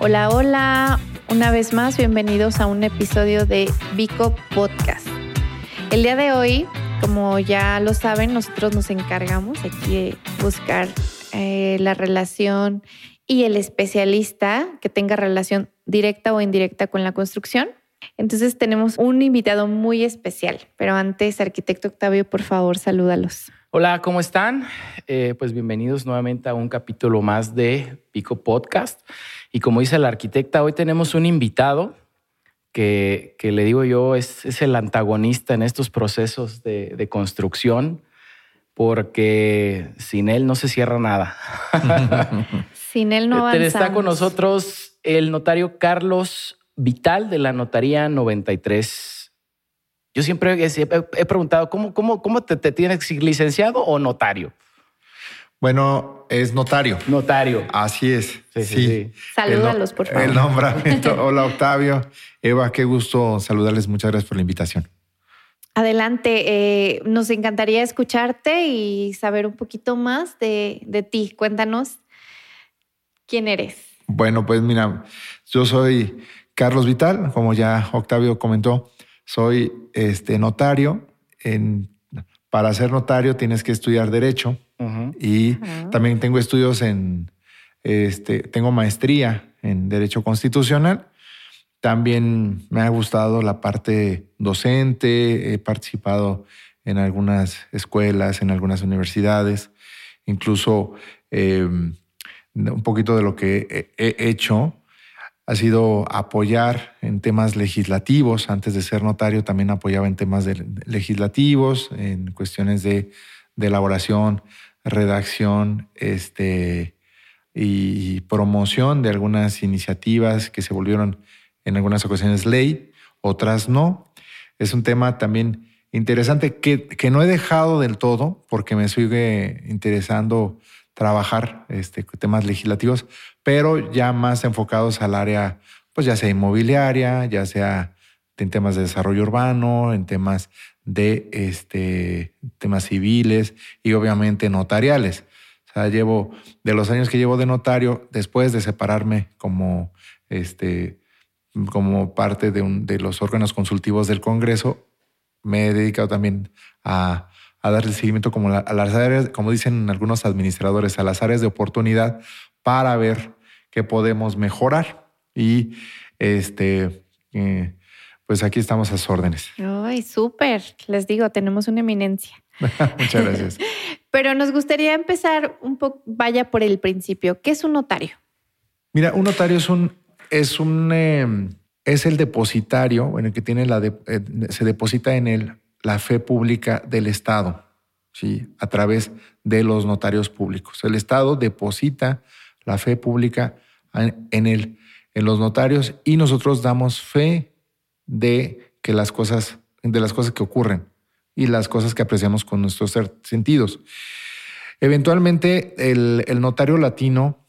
Hola, hola. Una vez más, bienvenidos a un episodio de Vico Podcast. El día de hoy, como ya lo saben, nosotros nos encargamos aquí de buscar eh, la relación y el especialista que tenga relación directa o indirecta con la construcción. Entonces tenemos un invitado muy especial, pero antes, arquitecto Octavio, por favor, salúdalos. Hola, ¿cómo están? Eh, pues bienvenidos nuevamente a un capítulo más de Pico Podcast. Y como dice la arquitecta, hoy tenemos un invitado que, que le digo yo es, es, el antagonista en estos procesos de, de, construcción, porque sin él no se cierra nada. sin él no avanzamos. Está con nosotros el notario Carlos Vital de la Notaría 93 yo siempre he, preguntado, ¿cómo, cómo, cómo te, te, tienes licenciado o notario? Bueno, es notario. Notario. Así es. Sí. sí, sí. Salúdalos, por favor. El nombramiento. Hola, Octavio. Eva, qué gusto saludarles. Muchas gracias por la invitación. Adelante. Eh, nos encantaría escucharte y saber un poquito más de, de ti. Cuéntanos quién eres. Bueno, pues mira, yo soy Carlos Vital, como ya Octavio comentó. Soy este, notario. En, para ser notario tienes que estudiar derecho uh -huh. y uh -huh. también tengo estudios en, este, tengo maestría en derecho constitucional. También me ha gustado la parte docente, he participado en algunas escuelas, en algunas universidades, incluso eh, un poquito de lo que he, he hecho ha sido apoyar en temas legislativos. Antes de ser notario también apoyaba en temas de legislativos, en cuestiones de, elaboración, redacción este, y promoción de algunas iniciativas que se volvieron en algunas ocasiones ley, otras no. Es un tema también interesante que, que no he dejado del todo porque me sigue interesando trabajar este, temas legislativos, pero ya más enfocados al área, pues ya sea inmobiliaria, ya sea en temas de desarrollo urbano, en temas de este, temas civiles y obviamente notariales. O sea, llevo, de los años que llevo de notario, después de separarme como, este, como parte de, un, de los órganos consultivos del Congreso, me he dedicado también a, a darle seguimiento como la, a las áreas, como dicen algunos administradores, a las áreas de oportunidad para ver qué podemos mejorar. Y este, eh, pues aquí estamos a sus órdenes. Ay, súper. Les digo, tenemos una eminencia. Muchas gracias. Pero nos gustaría empezar un poco, vaya por el principio. ¿Qué es un notario? Mira, un notario es un, es un, eh, es el depositario en el que tiene la, de, eh, se deposita en él la fe pública del Estado, ¿sí? a través de los notarios públicos. El Estado deposita la fe pública en, el, en los notarios y nosotros damos fe de que las cosas, de las cosas que ocurren y las cosas que apreciamos con nuestros sentidos. Eventualmente, el, el notario latino,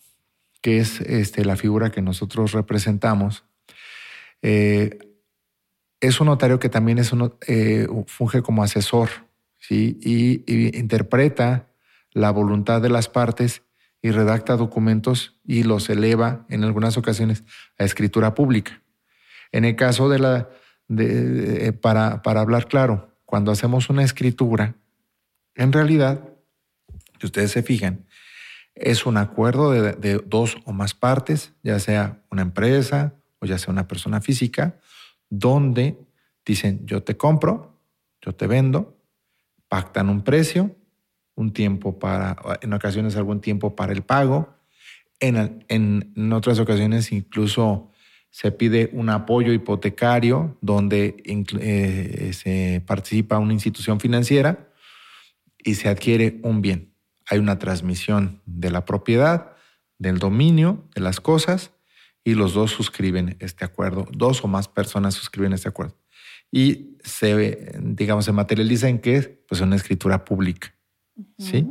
que es este, la figura que nosotros representamos, eh, es un notario que también es eh, funge como asesor ¿sí? y, interpreta la voluntad de las partes y redacta documentos y los eleva en algunas ocasiones a escritura pública. En el caso de la, de, para, para hablar claro, cuando hacemos una escritura, en realidad, si ustedes se fijan, es un acuerdo de dos o más partes, ya sea una empresa o ya sea una persona física, donde dicen yo te compro, yo te vendo, pactan un precio, un tiempo para, en ocasiones algún tiempo para el pago, en, en, otras ocasiones incluso se pide un apoyo hipotecario donde eh, se participa una institución financiera y se adquiere un bien. Hay una transmisión de la propiedad, del dominio de las cosas y los dos suscriben este acuerdo, dos o más personas suscriben este acuerdo. Y se, digamos, se materializa en que es pues, una escritura pública. Uh -huh. ¿Sí?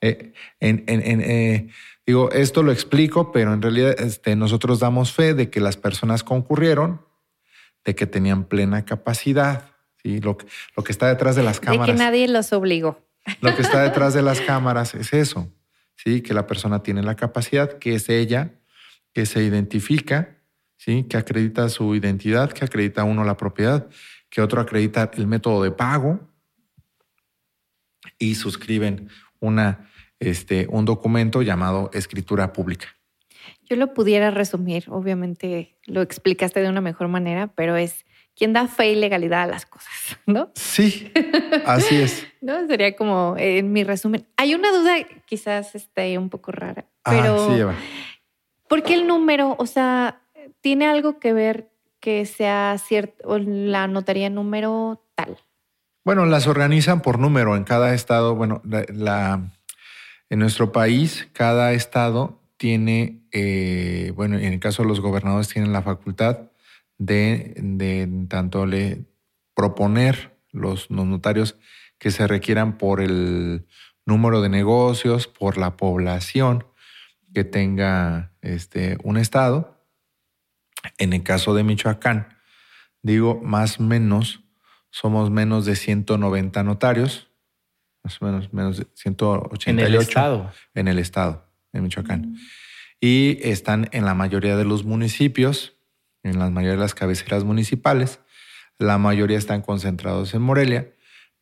Eh, en, en, en, eh, digo, esto lo explico, pero en realidad este, nosotros damos fe de que las personas concurrieron, de que tenían plena capacidad. ¿sí? Lo, que, lo que está detrás de las cámaras. De que nadie los obligó. Lo que está detrás de las cámaras es eso, ¿sí? que la persona tiene la capacidad, que es ella, que se identifica, ¿sí? que acredita su identidad, que acredita uno la propiedad, que otro acredita el método de pago y suscriben una, este, un documento llamado escritura pública. Yo lo pudiera resumir, obviamente lo explicaste de una mejor manera, pero es quien da fe y legalidad a las cosas, ¿no? Sí, así es. no, sería como en mi resumen. Hay una duda quizás esté un poco rara, Ah, pero sí, Eva. ¿Por qué el número? O sea, ¿tiene algo que ver que sea cierto la notaría número tal? Bueno, las organizan por número en cada estado. Bueno, la, en nuestro país, cada estado tiene, eh, bueno, en el caso de los gobernadores, tienen la facultad de, de tanto le proponer los notarios que se requieran por el número de negocios, por la población que tenga este, un estado. En el caso de Michoacán, digo, más o menos, somos menos de 190 notarios, más o menos, menos de 188 En el estado. en el estado, en Michoacán. Y están en la mayoría de los municipios, en la mayoría de las cabeceras municipales. La mayoría están concentrados en Morelia,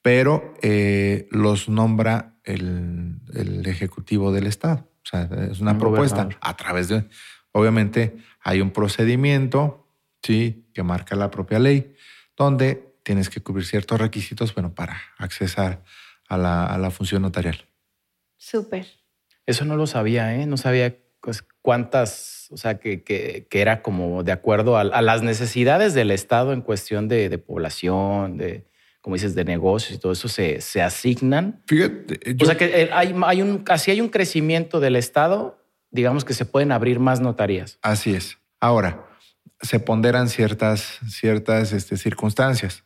pero eh, los nombra el, el Ejecutivo del Estado. O sea, es una Un propuesta gobernador. a través de... Obviamente hay un procedimiento, sí, que marca la propia ley, donde tienes que cubrir ciertos requisitos, bueno, para accesar a la, a la función notarial. Súper. Eso no lo sabía, ¿eh? No sabía pues, cuántas, o sea, que, que- que era como de acuerdo a, a las necesidades del Estado en cuestión de, de población, de, como dices, de negocios y todo eso se, se asignan. Fíjate, O yo- sea, que eh, hay, hay un, así hay un crecimiento del Estado, digamos que se pueden abrir más notarías. Así es. Ahora, se ponderan ciertas, ciertas este, circunstancias.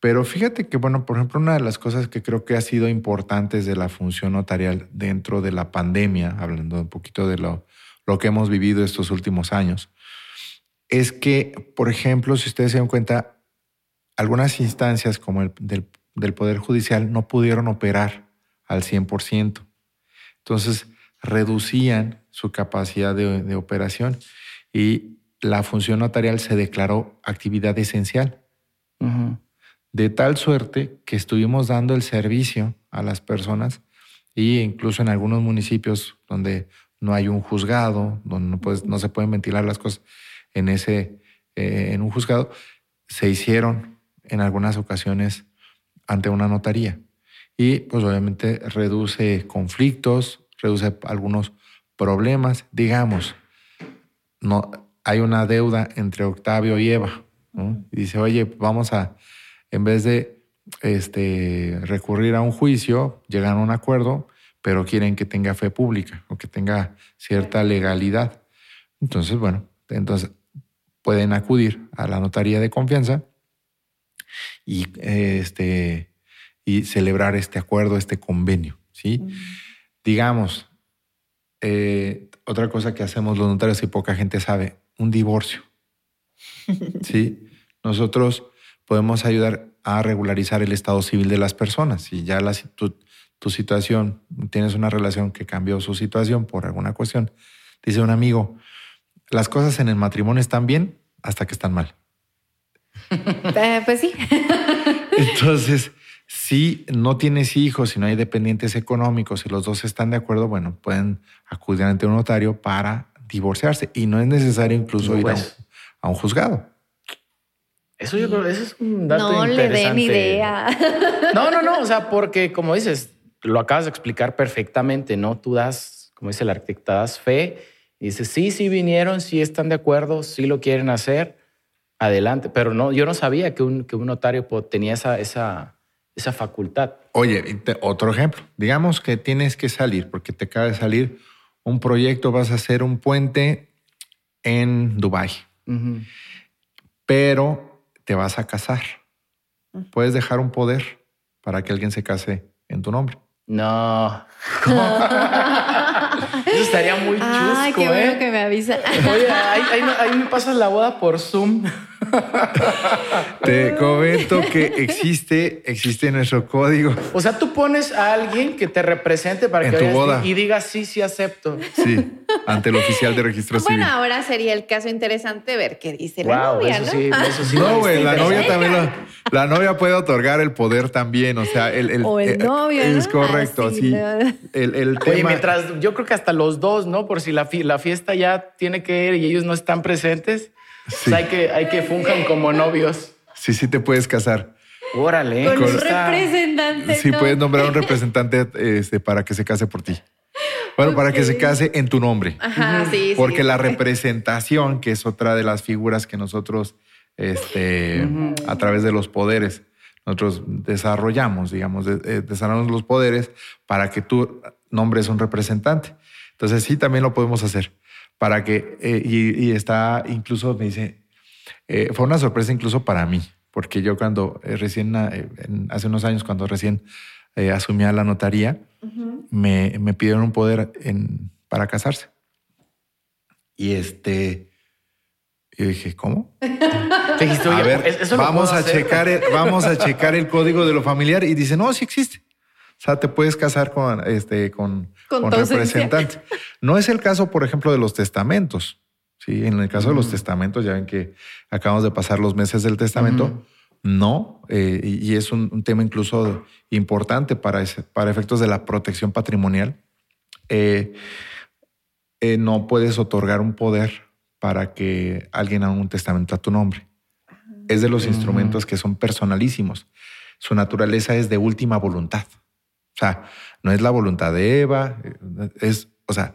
Pero fíjate que, bueno, por ejemplo, una de las cosas que creo que ha sido importantes de la función notarial dentro de la pandemia, hablando un poquito de lo, lo que hemos vivido estos últimos años, es que, por ejemplo, si ustedes se dan cuenta, algunas instancias como el del, del Poder Judicial no pudieron operar al 100%. Entonces, reducían su capacidad de, de operación y la función notarial se declaró actividad esencial, de tal suerte que estuvimos dando el servicio a las personas y incluso en algunos municipios donde no hay un juzgado, donde no, puedes- no se pueden ventilar las cosas en, ese, eh, en un juzgado, se hicieron en algunas ocasiones ante una notaría. Y pues obviamente reduce conflictos, reduce algunos problemas. Digamos, no, hay una deuda entre Octavio y Eva. dice, oye, vamos a, en vez de este, recurrir a un juicio, llegan a un acuerdo, pero quieren que tenga fe pública o que tenga cierta legalidad. Entonces, bueno, entonces pueden acudir a la notaría de confianza y, eh, este, y celebrar este acuerdo, este convenio. ¿sí? Digamos, eh, otra cosa que hacemos los notarios y poca gente sabe, un divorcio. ¿sí? Nosotros podemos ayudar a regularizar el estado civil de las personas. Si ya la, tu, tu situación, tienes una relación que cambió su situación por alguna cuestión, dice un amigo, las cosas en el matrimonio están bien hasta que están mal. Eh, pues sí. Entonces, si no tienes hijos, si no hay dependientes económicos, si los dos están de acuerdo, bueno, pueden acudir ante un notario para divorciarse y no es necesario incluso ir a un, Pues. a un juzgado. Eso yo creo, eso es un dato no le den interesante. idea. No, no, no. O sea, porque como dices, lo acabas de explicar perfectamente, ¿no? Tú das, como dice el arquitecto, das fe y dices, sí, sí vinieron, sí están de acuerdo, sí lo quieren hacer, adelante. Pero no, yo no sabía que un, que un notario tenía esa, esa, esa facultad. Oye, otro ejemplo. Digamos que tienes que salir porque te acaba de salir un proyecto, vas a hacer un puente en Dubái, pero te vas a casar. Puedes dejar un poder para que alguien se case en tu nombre. No. ¿Cómo? Eso estaría muy chusco, Ay, qué bueno ¿eh? que me avisa. Oye, ahí, ahí me pasas la boda por Zoom. Te comento que existe, existe nuestro código. O sea, tú pones a alguien que te represente para En que tu boda. y digas sí, sí acepto. Sí. ante el oficial de registro civil. Bueno, ahora sería el caso interesante ver qué dice la Wow, novia, eso ¿no? sí, eso sí. No, güey, la novia también lo- la novia puede otorgar el poder también, o sea, el, el- O el eh, novio, ¿no? es correcto, Así, sí. ¿no? El, el Oye, tema, mientras yo creo que hasta los dos, ¿no? Por si la, fi- la fiesta ya tiene que ir y ellos no están presentes, Sí. pues hay que, hay que funjan como novios. sí, sí te puedes casar. Órale. Con un está- representante. Sí, ¿no? puedes nombrar un representante este, para que se case por ti. Bueno, para que se case en tu nombre. Ajá, sí, sí. Porque la representación, que es otra de las figuras que nosotros, este, a través de los poderes, nosotros desarrollamos, digamos, eh, desarrollamos los poderes para que tú nombres un representante. Entonces sí, también lo podemos hacer. Para que, eh, y, y está incluso, me dice, eh, fue una sorpresa incluso para mí, porque yo cuando eh, recién, eh, en- hace unos años, cuando recién eh, asumía la notaría, me, me pidieron un poder en, para casarse. Y este, yo dije, ¿cómo? Te dijiste, oye, a ver, ¿eso lo vamos a hacer? checar, el, vamos a checar el código de lo familiar y dice, no, sí existe. O sea, te puedes casar con, este, con, Con representante. No es el caso, por ejemplo, de los testamentos. Sí, en el caso de Mm. los testamentos, ya ven que acabamos de pasar los meses del testamento. No, eh, y, y es un, un tema incluso importante para, ese- para efectos de la protección patrimonial. Eh, eh, no puedes otorgar un poder para que alguien haga un testamento a tu nombre. Es de los instrumentos que son personalísimos. Su naturaleza es de última voluntad. O sea, no es la voluntad de Eva, eh, es, o sea,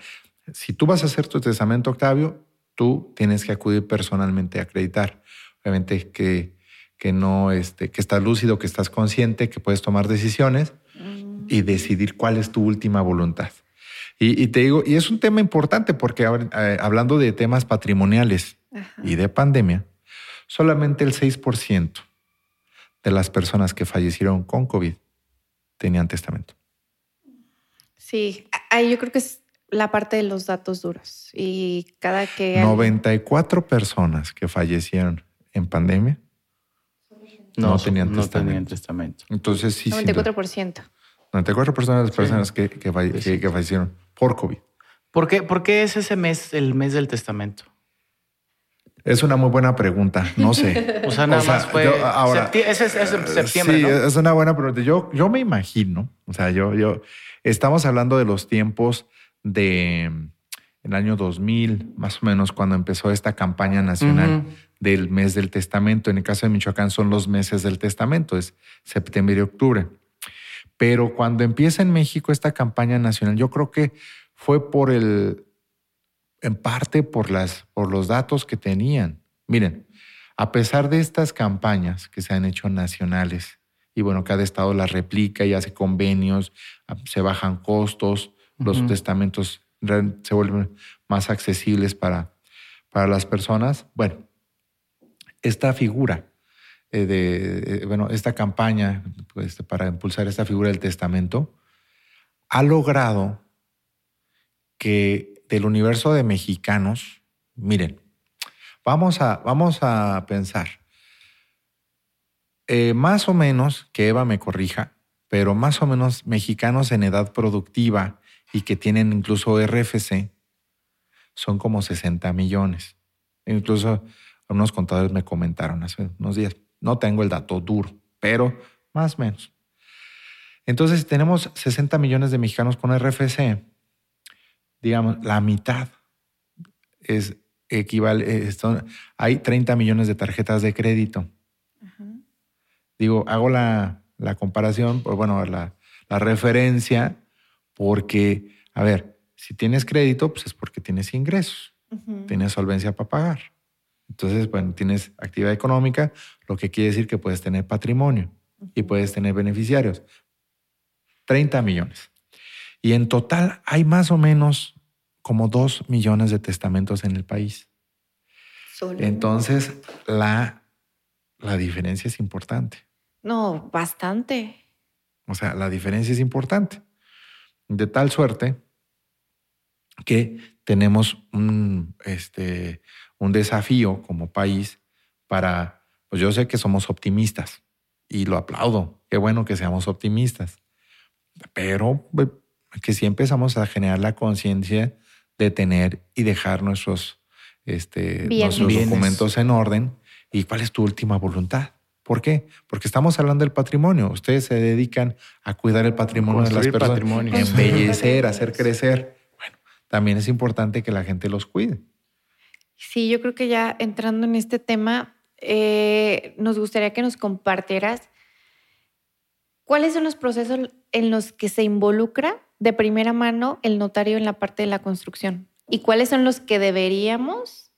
si tú vas a hacer tu testamento, Octavio, tú tienes que acudir personalmente a acreditar. Obviamente que, que no, este, que estás lúcido, que estás consciente, que puedes tomar decisiones Mm. y decidir cuál es tu última voluntad. Y, y te digo, y es un tema importante porque ahora, eh, hablando de temas patrimoniales Ajá. y de pandemia, solamente el 6% de las personas que fallecieron con COVID tenían testamento. Sí, ahí yo creo que es la parte de los datos duros. Y cada que. 94 personas que fallecieron en pandemia no tenían no testamento. tenían testamento. Entonces, sí, sin duda. 94%. 94 personas de las Sí. personas que, que, falle- sí. que- que fallecieron por COVID. ¿Por qué, por qué es ese mes el mes del testamento? Es una muy buena pregunta. No sé. O sea, nada O sea, más fue. yo ahora- septi- es, es en septiembre, sí, ¿no? es una buena pregunta. Yo, yo me imagino, o sea, yo, yo, estamos hablando de los tiempos de mm, el año 2000, más o menos, cuando empezó esta campaña nacional del mes del testamento. En el caso de Michoacán son los meses del testamento, es septiembre y octubre. Pero cuando empieza en México esta campaña nacional, yo creo que fue por el, en parte por las, por los datos que tenían. Miren, a pesar de estas campañas que se han hecho nacionales, y bueno, cada estado las replica y hace convenios, ah, se bajan costos, los testamentos se vuelven más accesibles para, para las personas. Bueno, esta figura eh, de, eh, bueno, esta campaña pues, para impulsar esta figura del testamento ha logrado que del universo de mexicanos, miren, vamos a, vamos a pensar, eh, más o menos, que Eva me corrija, pero más o menos mexicanos en edad productiva y que tienen incluso RFC son como 60 millones. Incluso unos contadores me comentaron hace unos días, no tengo el dato duro, pero más o menos. Entonces, si tenemos 60 millones de mexicanos con RFC, digamos, la mitad es equivale, eh, son- hay 30 millones de tarjetas de crédito. Digo, hago la, la comparación, o bueno, la, la referencia, porque, a ver, si tienes crédito, pues es porque tienes ingresos, tienes solvencia para pagar. Entonces, bueno, tienes actividad económica, lo que quiere decir que puedes tener patrimonio y puedes tener beneficiarios. 30 millones. Y en total hay más o menos como 2 millones de testamentos en el país. Solo. Entonces, la, la diferencia es importante. No, bastante. O sea, la diferencia es importante. De tal suerte que tenemos un, este, un desafío como país para, pues yo sé que somos optimistas y lo aplaudo. Qué bueno que seamos optimistas. Pero pues, que si empezamos a generar la conciencia detener y dejar nuestros, este, Bienes. nuestros Bienes. documentos en orden. ¿Y cuál es tu última voluntad? ¿Por qué? Porque estamos hablando del patrimonio. Ustedes se dedican a cuidar el patrimonio de las Construir personas, patrimonio. embellecer, hacer crecer. Bueno, también es importante que la gente los cuide. Sí, yo creo que ya entrando en este tema, eh, nos gustaría que nos compartieras cuáles son los procesos en los que se involucra de primera mano el notario en la parte de la construcción y cuáles son los que deberíamos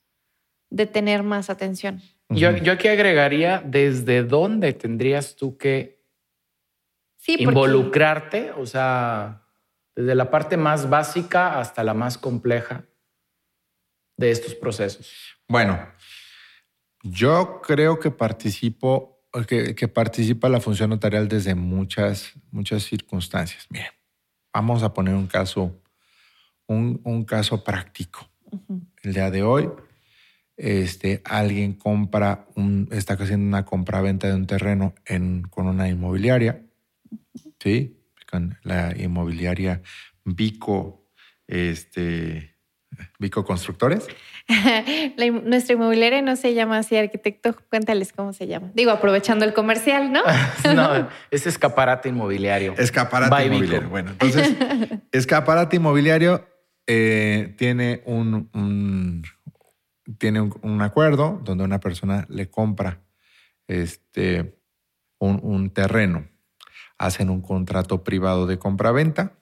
de tener más atención. Yo, aquí agregaría desde dónde tendrías tú que Sí, porque- involucrarte, o sea, desde la parte más básica hasta la más compleja de estos procesos. Bueno, yo creo que participo, que, que participa la función notarial desde muchas, muchas circunstancias. Bien, vamos a poner un caso, un, un caso práctico. El día de hoy, este, alguien compra, un, está haciendo una compra-venta de un terreno en, con una inmobiliaria, ¿sí? Con la inmobiliaria Vico, este, Vico Constructores. La nuestra inmobiliaria no se llama así, arquitecto. Cuéntales cómo se llama. Digo, aprovechando el comercial, ¿no? no, es escaparate inmobiliario. Escaparate By Vico. inmobiliario. Bueno, entonces, escaparate inmobiliario eh, tiene un, un- tiene un, un acuerdo donde una persona le compra este, un, un terreno. Hacen un contrato privado de compra-venta,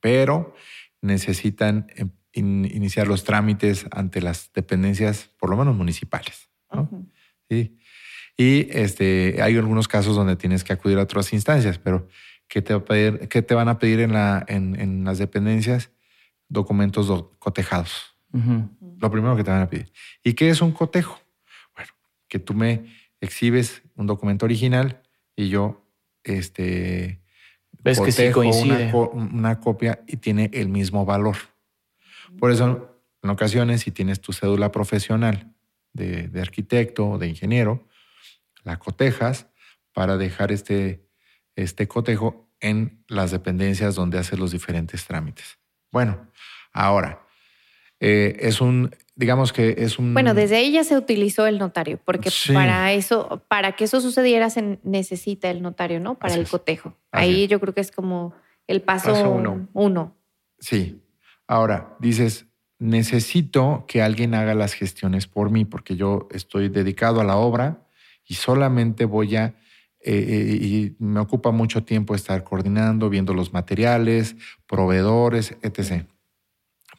pero necesitan in- iniciar los trámites ante las dependencias, por lo menos municipales. Sí. Y este, hay algunos casos donde tienes que acudir a otras instancias, pero ¿qué te, va a pedir, qué te van a pedir en, la, en, en las dependencias? Documentos do- cotejados. Lo primero que te van a pedir. ¿Y qué es un cotejo? Bueno, que tú me exhibes un documento original y yo este, Ves que sí coincide. Una, co- una copia y tiene el mismo valor. Por eso, en ocasiones, si tienes tu cédula profesional de, de arquitecto o de ingeniero, la cotejas para dejar este, este cotejo en las dependencias donde haces los diferentes trámites. Bueno, ahora, eh, es un, digamos que es un... Bueno, desde ahí ya se utilizó el notario, porque Sí. para eso, para que eso sucediera, se necesita el notario, ¿no? Para Así el cotejo. Ahí es. yo creo que es como el paso, Paso uno. uno. Sí. Ahora, dices, necesito que alguien haga las gestiones por mí porque yo estoy dedicado a la obra y solamente voy a, eh, eh, y me ocupa mucho tiempo estar coordinando, viendo los materiales, proveedores, etc.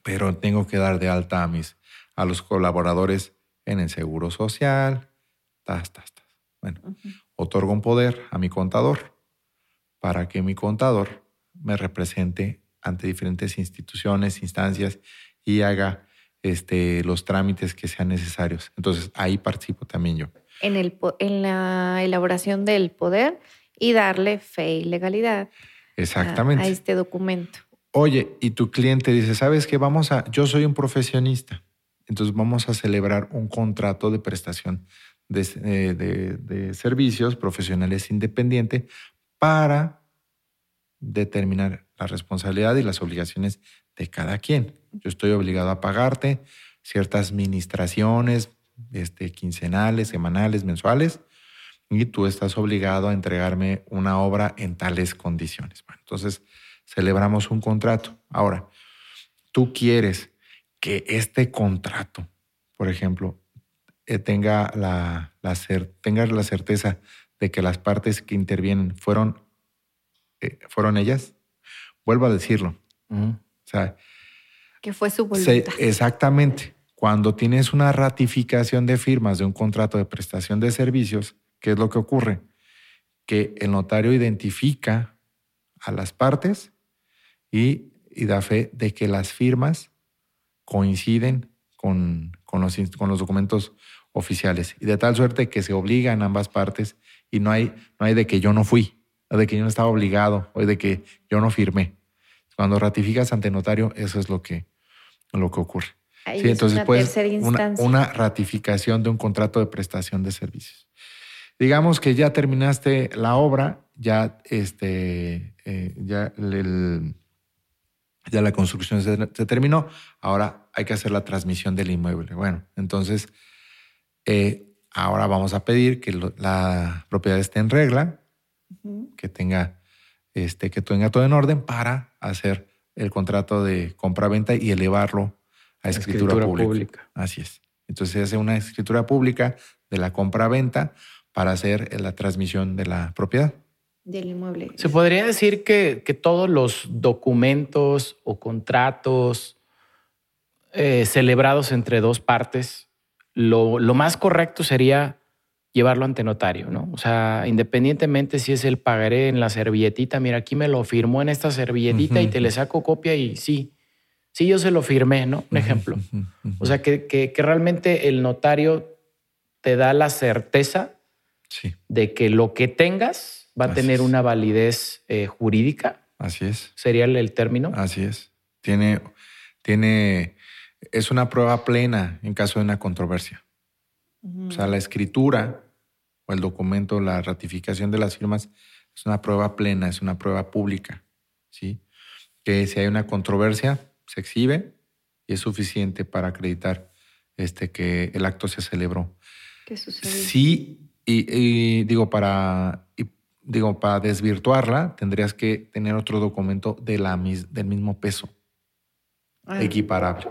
Pero tengo que dar de alta a mis, a los colaboradores en el seguro social, tas, tas, tas. Bueno, otorgo un poder a mi contador para que mi contador me represente ante diferentes instituciones, instancias y haga este, los trámites que sean necesarios. Entonces ahí participo también yo. En, el, po- en la elaboración del poder y darle fe y legalidad a- Exactamente. a este documento. Oye, y tu cliente dice, ¿sabes qué? Vamos a, yo soy un profesionista, entonces vamos a celebrar un contrato de prestación de, eh, de- de servicios profesionales independiente para determinar la responsabilidad y las obligaciones de cada quien. Yo estoy obligado a pagarte ciertas ministraciones este, quincenales, semanales, mensuales, y tú estás obligado a entregarme una obra en tales condiciones. Bueno, entonces celebramos un contrato. Ahora, tú quieres que este contrato, por ejemplo, eh, tenga, la, tenga la certeza de que las partes que intervienen fueron, eh, fueron ellas. Vuelvo a decirlo. O sea, Que fue su se- voluntad. exactamente. Cuando tienes una ratificación de firmas de un contrato de prestación de servicios, ¿qué es lo que ocurre? Que el notario identifica a las partes y, y da fe de que las firmas coinciden con, con los, con los documentos oficiales. Y de tal suerte que se obligan ambas partes y no hay, no hay de que yo no fui, de que yo no estaba obligado, o de que yo no firmé. Cuando ratificas ante notario, eso es lo que, lo que ocurre. Ahí Sí, es entonces una pues una, una ratificación de un contrato de prestación de servicios. Digamos que ya terminaste la obra, ya este, eh, ya el, ya la construcción se, se terminó, ahora hay que hacer la transmisión del inmueble. Bueno, entonces eh, ahora vamos a pedir que lo- la propiedad esté en regla, que tenga, este, que tenga todo en orden para hacer el contrato de compra-venta y elevarlo a escritura, Escritura pública. pública. Así es. Entonces se hace una escritura pública de la compra-venta para hacer la transmisión de la propiedad. Del inmueble. Se podría decir que, que todos los documentos o contratos eh, celebrados entre dos partes, lo, lo más correcto sería llevarlo ante notario, ¿no? O sea, independientemente si es el pagaré en la servilletita, mira, aquí me lo firmó en esta servilletita y te le saco copia y sí, sí, yo se lo firmé, ¿no? Un ejemplo. O sea, que, que, que realmente el notario te da la certeza sí, de que lo que tengas va a Así tener es. una validez eh, jurídica, así es. sería el, el término. Así es. Tiene, tiene, es una prueba plena en caso de una controversia. Ujú. O sea, la escritura o el documento, la ratificación de las firmas es una prueba plena, es una prueba pública, ¿sí? Que si hay una controversia, se exhibe y es suficiente para acreditar este, que el acto se celebró. ¿Qué sucede? Sí, y, y digo, para, y digo, para desvirtuarla, tendrías que tener otro documento de la, del mismo peso, Ah, equiparable.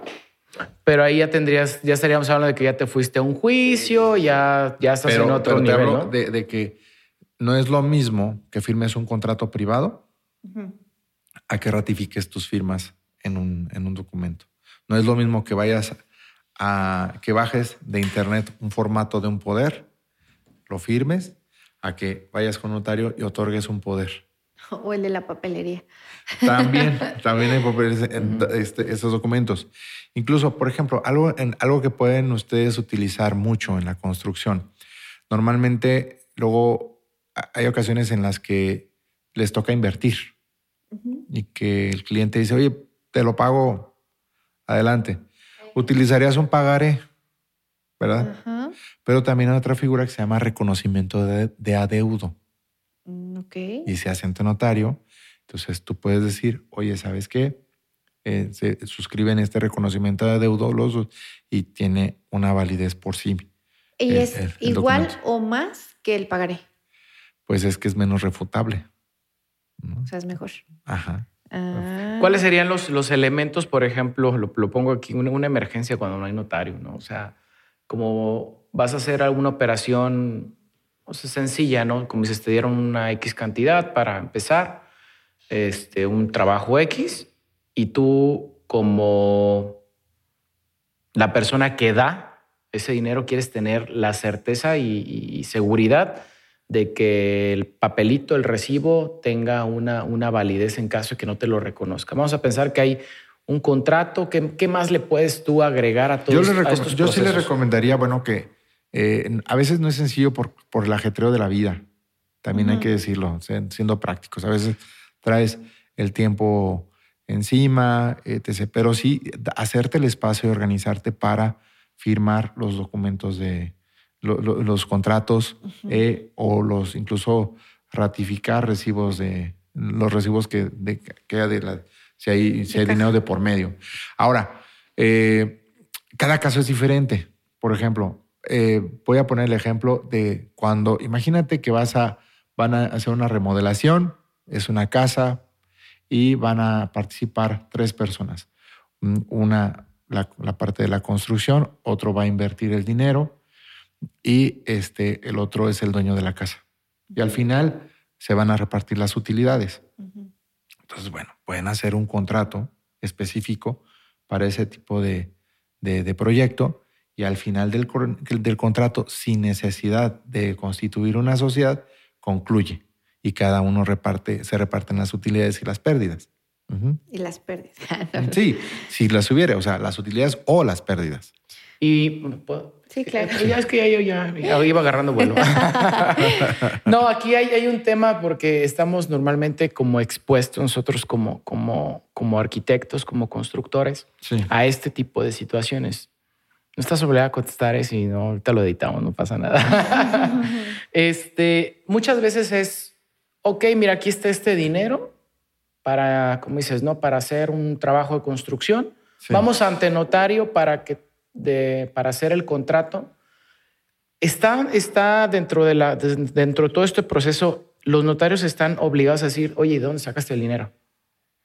Pero ahí ya tendrías, ya estaríamos hablando de que ya te fuiste a un juicio, ya, ya estás en otro pero te nivel, hablo ¿no? de, de que no es lo mismo que firmes un contrato privado a que ratifiques tus firmas en un, en un documento. No es lo mismo que vayas a que bajes de internet un formato de un poder, lo firmes, a que vayas con un notario y otorgues un poder. O el de la papelería. También, también hay papeles en este- estos documentos. Incluso, por ejemplo, algo, en, algo que pueden ustedes utilizar mucho en la construcción. Normalmente, luego hay ocasiones en las que les toca invertir y que el cliente dice, oye, te lo pago, adelante. Utilizarías un pagaré, ¿verdad? Pero también hay otra figura que se llama reconocimiento de, de adeudo Y se hace ante notario. Entonces tú puedes decir, oye, ¿sabes qué? Eh, se suscriben este reconocimiento de adeudo los dos y tiene una validez por sí. ¿Y el- es el- el igual documento. o más que el pagaré? Pues es que es menos refutable. ¿no? O sea, es mejor. Ajá. Ah. ¿Cuáles serían los, los elementos, por ejemplo, lo, lo pongo aquí, una, una emergencia cuando no hay notario, ¿no? O sea, como vas a hacer alguna operación o sea, sencilla, ¿no? Como dices, te dieron una X cantidad para empezar, este, un trabajo X, y tú como la persona que da ese dinero quieres tener la certeza y, y seguridad de que el papelito, el recibo, tenga una, una validez en caso de que no te lo reconozca. Vamos a pensar que hay un contrato. ¿Qué, qué más le puedes tú agregar a todos Yo, le estos yo sí le recomendaría, bueno, que eh, a veces no es sencillo por, por el ajetreo de la vida. También hay que decirlo, siendo prácticos. A veces traes el tiempo encima, etc. Pero sí, hacerte el espacio y organizarte para firmar los documentos de lo- lo- los contratos eh, o los incluso ratificar recibos de los recibos que, de, que de la, si hay, si hay dinero de por medio. Ahora, eh, cada caso es diferente. Por ejemplo, eh, voy a poner el ejemplo de cuando, imagínate que vas a, van a hacer una remodelación, es una casa y van a participar tres personas. Una, la, la parte de la construcción, otro va a invertir el dinero y este, el otro es el dueño de la casa. Y al final se van a repartir las utilidades. Entonces, bueno, pueden hacer un contrato específico para ese tipo de, de- de proyecto y al final del, del contrato, sin necesidad de constituir una sociedad, concluye y cada uno reparte, se reparten las utilidades y las pérdidas. Ujú. Y las pérdidas. Sí, si las hubiera, o sea, las utilidades o las pérdidas. Y ¿puedo? Sí, claro. Ya es que ya yo ya, ya iba agarrando vuelo. no, aquí hay, hay un tema porque estamos normalmente como expuestos nosotros como, como, como arquitectos, como constructores, Sí. a este tipo de situaciones. No estás obligado a contestar eso y no, ahorita lo editamos, no pasa nada. este, muchas veces es, ok, mira, aquí está este dinero, para, como dices, ¿no? Para hacer un trabajo de construcción. Vamos ante notario para, que, de, para hacer el contrato. Está, está dentro, de la, dentro de todo este proceso, los notarios están obligados a decir, oye, ¿de dónde sacaste el dinero?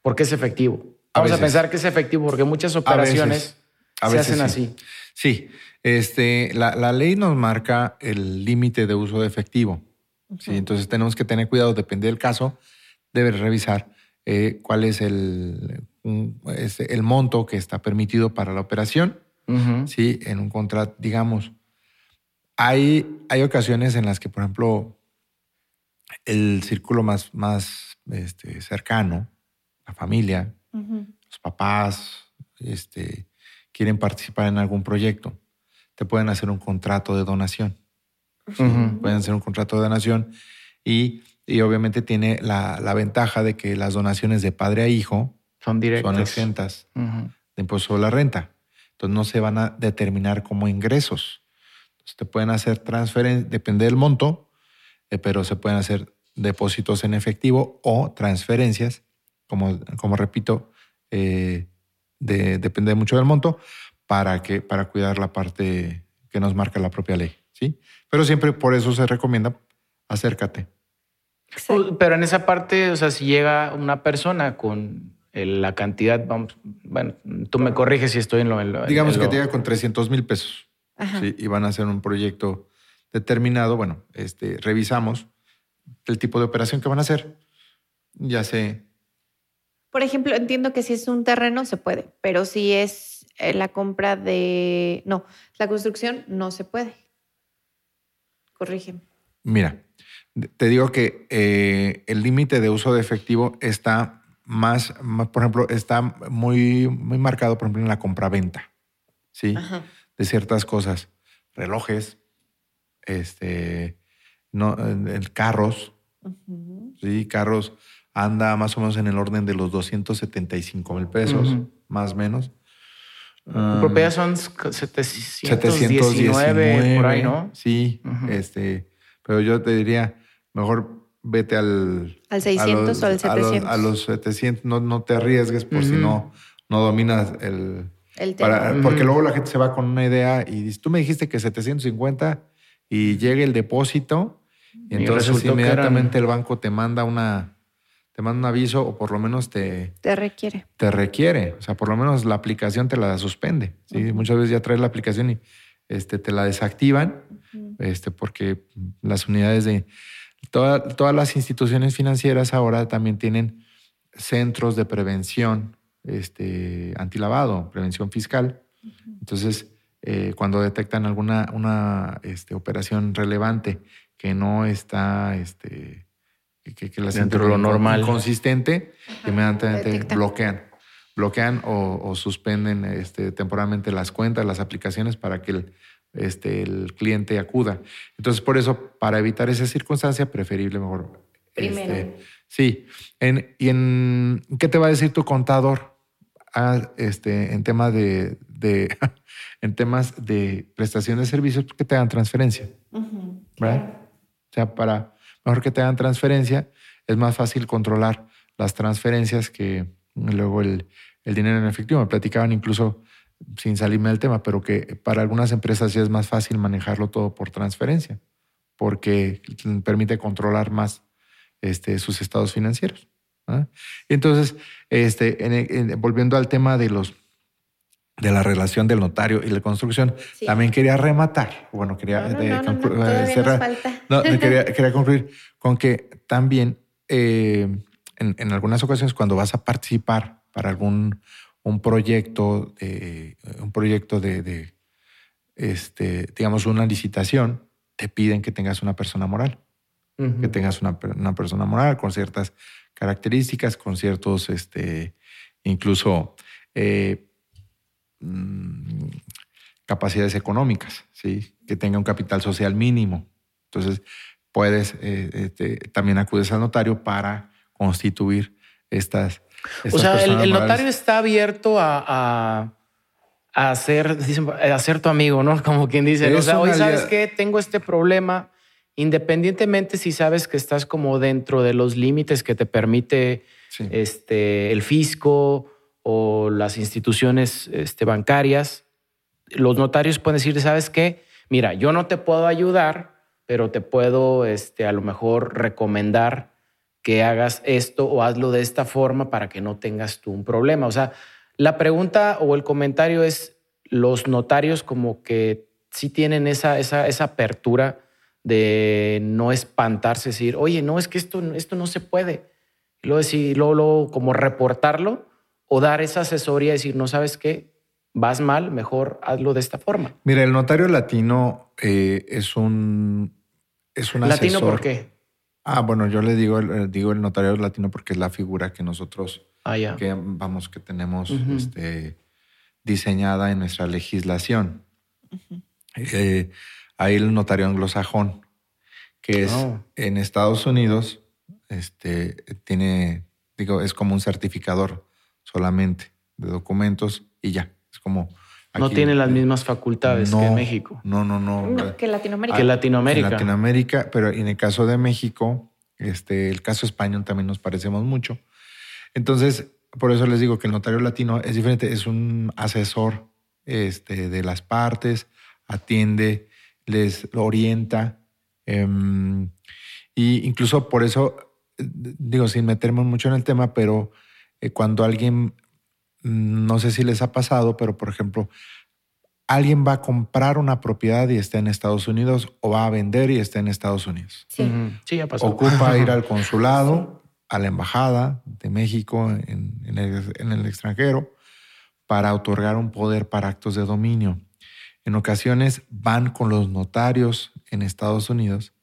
Porque es efectivo. Vamos a, pensar que es efectivo porque muchas operaciones se hacen así. Sí, este, la, ley nos marca el límite de uso de efectivo. ¿sí? Entonces tenemos que tener cuidado, depende del caso, debe revisar eh, cuál es el, el monto que está permitido para la operación. Sí, en un contrato, digamos, hay, hay ocasiones en las que, por ejemplo, el círculo más, más este, cercano, la familia, los papás, este, quieren participar en algún proyecto, te pueden hacer un contrato de donación. Pueden hacer un contrato de donación y, y obviamente tiene la, la, ventaja de que las donaciones de padre a hijo son, son exentas de impuesto sobre la renta. Entonces no se van a determinar como ingresos. Entonces te pueden hacer transferencias, depende del monto, eh, pero se pueden hacer depósitos en efectivo o transferencias, como, como repito, eh, depende mucho del monto, para, que, para cuidar la parte que nos marca la propia ley. ¿sí? Pero siempre por eso se recomienda acércate. Pero en esa parte, o sea, si llega una persona con la cantidad, vamos, bueno, tú me corriges si estoy en lo... Digamos que llega con 300 mil pesos y van a hacer un proyecto determinado, bueno, este, revisamos el tipo de operación que van a hacer, ya sé. Por ejemplo, entiendo que si es un terreno se puede, pero si es eh, la compra de... No, la construcción no se puede. Corrígeme. Mira, te digo que eh, el límite de uso de efectivo está más, por ejemplo, está muy, muy marcado, por ejemplo, en la compraventa, ¿sí? De ciertas cosas, relojes, este, no, carros, sí, carros anda más o menos en el orden de los 275 mil pesos, más o menos. propiedad son 719, por ahí, ¿no? Sí, este, pero yo te diría, mejor vete al... Al 600 o al 700. A los, 700, no, no, te arriesgues por si no, no dominas el... el tema. Porque luego la gente se va con una idea y dice, tú me dijiste que 750 y llega el depósito y, entonces inmediatamente el banco te manda una te manda un aviso o por lo menos te... Te requiere. Te requiere. O sea, por lo menos la aplicación te la suspende. ¿sí? Muchas veces ya traes la aplicación y este, te la desactivan este, porque las unidades de todas las instituciones financieras ahora también tienen centros de prevención este, antilavado, prevención fiscal. Entonces, eh, cuando detectan alguna una, este, operación relevante que no está, este, que, que la dentro lo normal consistente, inmediatamente bloquean, bloquean o, o suspenden este, temporalmente las cuentas, las aplicaciones para que el, este, el cliente acuda. Entonces, por eso, para evitar esa circunstancia, preferible mejor. Primero. Este, sí. En, ¿Y en qué te va a decir tu contador ah, este, en, tema de, de en temas de prestación de servicios? Que te hagan transferencia. ¿verdad? O sea, para mejor que te hagan transferencia, es más fácil controlar las transferencias que luego el, el dinero en efectivo. Me platicaban incluso sin salirme del tema, pero que para algunas empresas ya es más fácil manejarlo todo por transferencia, porque permite controlar más este, sus estados financieros. Entonces, este, volviendo al tema de los de la relación del notario y la construcción, también quería rematar, bueno, quería cerrar, quería, concluir con que también eh, en, en algunas ocasiones cuando vas a participar para algún un proyecto de, un proyecto de, este, digamos, una licitación, te piden que tengas una persona moral, que tengas una, persona moral con ciertas características, con ciertos, este, incluso eh, mm, capacidades económicas, ¿sí? que tenga un capital social mínimo. Entonces, puedes, eh, este, también acudes al notario para constituir estas o sea, el, notario está abierto a, a, hacer, tu amigo, ¿no? Como quien dice, o sea, hoy sabes que tengo este problema, independientemente si sabes que estás como dentro de los límites que te permite Sí. este, el fisco o las instituciones este, bancarias, los notarios pueden decir, ¿sabes qué? Mira, yo no te puedo ayudar, pero te puedo este, a lo mejor recomendar que hagas esto o hazlo de esta forma para que no tengas tú un problema. O sea, la pregunta o el comentario es, los notarios como que sí tienen esa, esa, esa apertura de no espantarse, decir, oye, no, es que esto, esto no se puede. Y luego decir, luego, luego como reportarlo o dar esa asesoría y decir, no sabes qué, vas mal, mejor hazlo de esta forma. Mira, el notario latino eh, es un es un ¿Latino asesor. por qué? Ah, bueno, yo le digo el, digo el notario latino porque es la figura que nosotros Ah, que vamos que tenemos este, diseñada en nuestra legislación. Eh, hay el notario anglosajón, que es Oh. en Estados Unidos, este, tiene, digo, es como un certificador solamente de documentos y ya. Es como. no tiene las mismas facultades que No, México. No, no, no. No, que Latinoamérica. Que Latinoamérica. En Latinoamérica, pero en el caso de México, este, el caso español también nos parecemos mucho. Entonces, por eso les digo que el notario latino es diferente, es un asesor este, de las partes, atiende, les orienta. em, y incluso por eso, eh, digo, sin meterme mucho en el tema, pero eh, cuando alguien, mm, no sé si les ha pasado, pero por ejemplo, alguien va a comprar una propiedad y está en Estados Unidos o va a vender y está en Estados Unidos. Sí. Sí, ya pasó. Ocupa ir al consulado, a la embajada de México en, en el, en el extranjero para otorgar un poder para actos de dominio. En ocasiones van con los notarios en Estados Unidos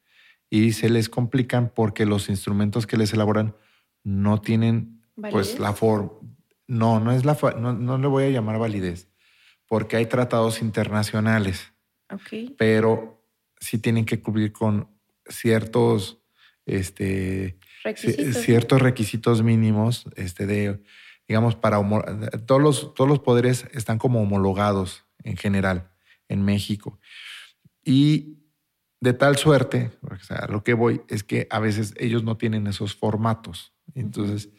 y se les complican porque los instrumentos que les elaboran no tienen pues la forma. No, no es la no, no le voy a llamar validez, porque hay tratados internacionales, Ok. pero sí tienen que cubrir con ciertos este, Requisitos. ciertos requisitos mínimos este, de, digamos, para todos los, todos los poderes están como homologados en general en México. Y de tal suerte, o sea, lo que voy es que a veces ellos no tienen esos formatos. Entonces,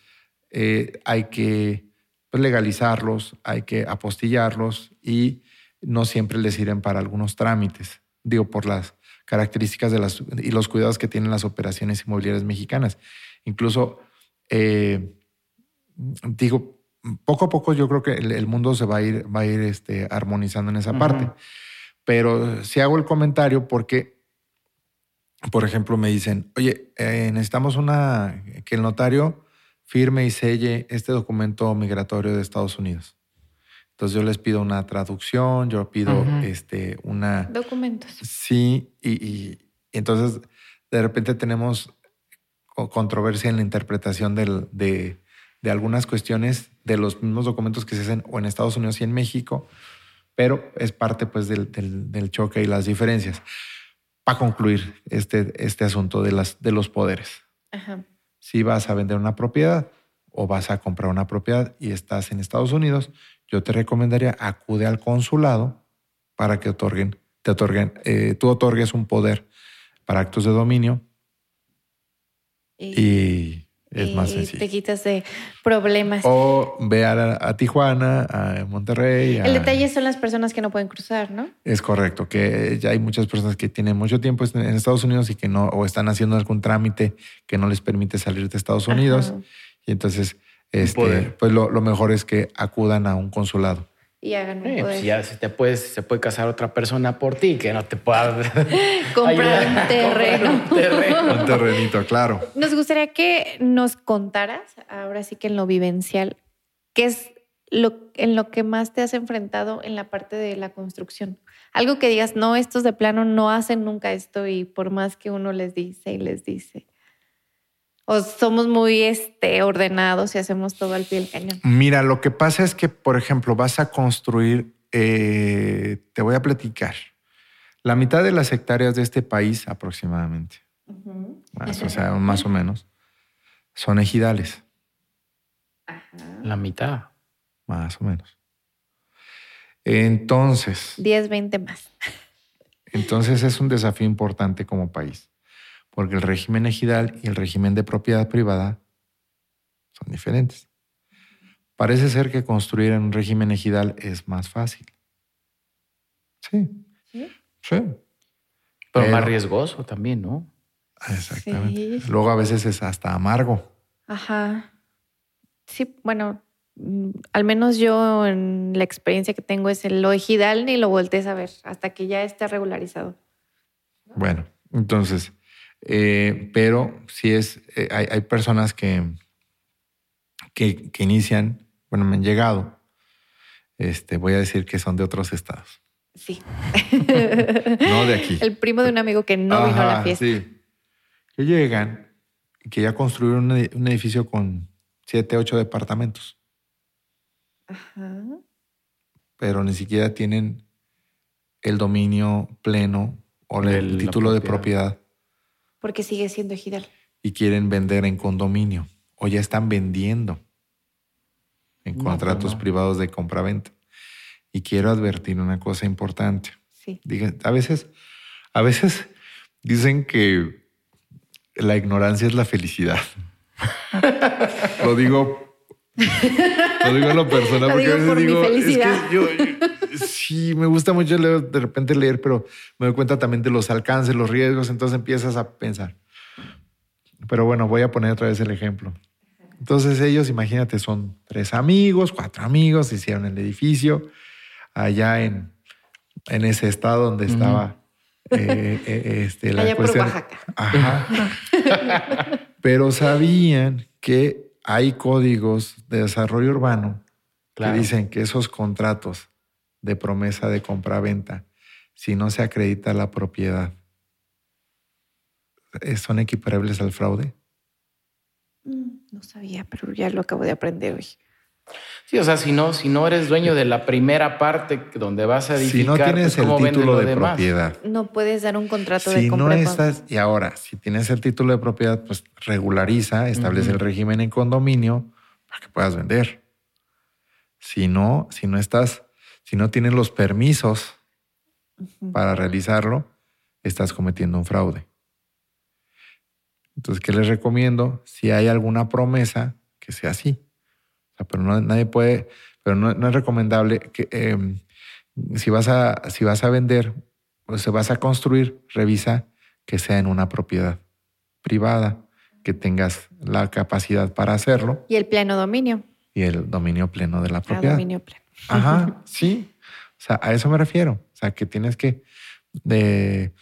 eh, hay que pues, legalizarlos, hay que apostillarlos y no siempre les sirven para algunos trámites. Digo, por las características de las y los cuidados que tienen las operaciones inmobiliarias mexicanas. Incluso, eh, digo, poco a poco yo creo que el, el mundo se va a ir, va a ir este, armonizando en esa parte. Pero si hago el comentario porque, por ejemplo, me dicen, oye, eh, necesitamos una que el notario firme y selle este documento migratorio de Estados Unidos. Entonces yo les pido una traducción, yo pido este, una... Documentos. Sí, y, y- y entonces de repente tenemos co- controversia en la interpretación del- de, de algunas cuestiones de los mismos documentos que se hacen o en Estados Unidos y en México, pero es parte pues del, del- del choque y las diferencias. Para concluir este, este asunto de, las, de los poderes, Ajá. Si vas a vender una propiedad o vas a comprar una propiedad y estás en Estados Unidos, yo te recomendaría acude al consulado para que otorguen, te otorguen, eh, tú otorgues un poder para actos de dominio y es más y te sencillo. quitas de problemas. O ve a, a Tijuana, a Monterrey. a- El detalle son las personas que no pueden cruzar, ¿no? Es correcto, que ya hay muchas personas que tienen mucho tiempo en Estados Unidos y que no, o están haciendo algún trámite que no les permite salir de Estados Unidos. Ajá. Y entonces, este, pues lo, lo mejor es que acudan a un consulado. Y hagan un poder. pues ya se te puedes, se puede casar otra persona por ti que no te pueda Comprar ayudar un terreno. comprar un terreno. Un terrenito, claro. Nos gustaría que nos contaras, ahora sí que en lo vivencial, qué es lo, en lo que más te has enfrentado en la parte de la construcción. Algo que digas, no, estos de plano no hacen nunca esto y por más que uno les dice y les dice. O somos muy este, ordenados y hacemos todo al pie del cañón. Mira, lo que pasa es que, por ejemplo, vas a construir, eh, te voy a platicar, la mitad de las hectáreas de este país aproximadamente, más, o sea, más o menos, son ejidales, La mitad. más o menos. Entonces, 10, 20 más. entonces es un desafío importante como país, porque el régimen ejidal y el régimen de propiedad privada son diferentes. Parece ser que construir en un régimen ejidal es más fácil. Sí. ¿Sí? Sí. Pero, más riesgoso también, ¿no? Exactamente. Sí. Luego a veces es hasta amargo. Ajá. Sí, bueno, mm, al menos yo en la experiencia que tengo es el lo ejidal ni lo voltees a ver hasta que ya esté regularizado. Bueno, entonces, eh, pero sí es, eh, hay, hay personas que, que, que inician, bueno, me han llegado, este, voy a decir que son de otros estados, Sí. no de aquí. El primo de un amigo que no vino a la fiesta. Sí. Que llegan y que ya construyeron un, ed- un edificio con siete, ocho departamentos, Ajá. pero ni siquiera tienen el dominio pleno o el título de propiedad. Porque sigue siendo ejidal. y quieren vender en condominio o ya están vendiendo en No, contratos pues no. privados de compraventa. Y quiero advertir una cosa importante. Sí. Diga- a veces, a veces dicen que la ignorancia es la felicidad. lo digo, lo digo en lo personal Lo porque digo a veces por mi digo, es que felicidad. yo, yo- sí, me gusta mucho leer, de repente leer, pero me doy cuenta también de los alcances, los riesgos, entonces empiezas a pensar. Pero bueno, voy a poner otra vez el ejemplo. Entonces ellos, imagínate, son tres amigos, cuatro amigos, hicieron el edificio allá en, en ese estado donde estaba eh, eh, este, la Allá por cuestión. Oaxaca. Ajá. Pero sabían que hay códigos de desarrollo urbano Claro. que dicen que esos contratos de promesa de compra-venta, si no se acredita la propiedad, eh, son equiparables al fraude. Mm, No sabía, pero ya lo acabo de aprender hoy. Sí, o sea, si no, si no eres dueño de la primera parte donde vas a edificar, Si no tienes pues, ¿cómo el título lo de demás? propiedad, No puedes dar un contrato de si no compra. estás, y ahora, si tienes el título de propiedad, pues regulariza, establece el régimen en condominio para que puedas vender. Si no, si no estás, si no tienes los permisos para realizarlo, estás cometiendo un fraude. Entonces, ¿qué les recomiendo? Si hay alguna promesa, que sea así. O sea, pero no, nadie puede, pero no, no es recomendable que eh, si, vas a, si vas a vender o si vas a construir, revisa que sea en una propiedad privada, que tengas la capacidad para hacerlo Y el pleno dominio. y el dominio pleno de la Ah, propiedad. dominio pleno. Ajá, sí. O sea, a eso me refiero. O sea, que tienes que de,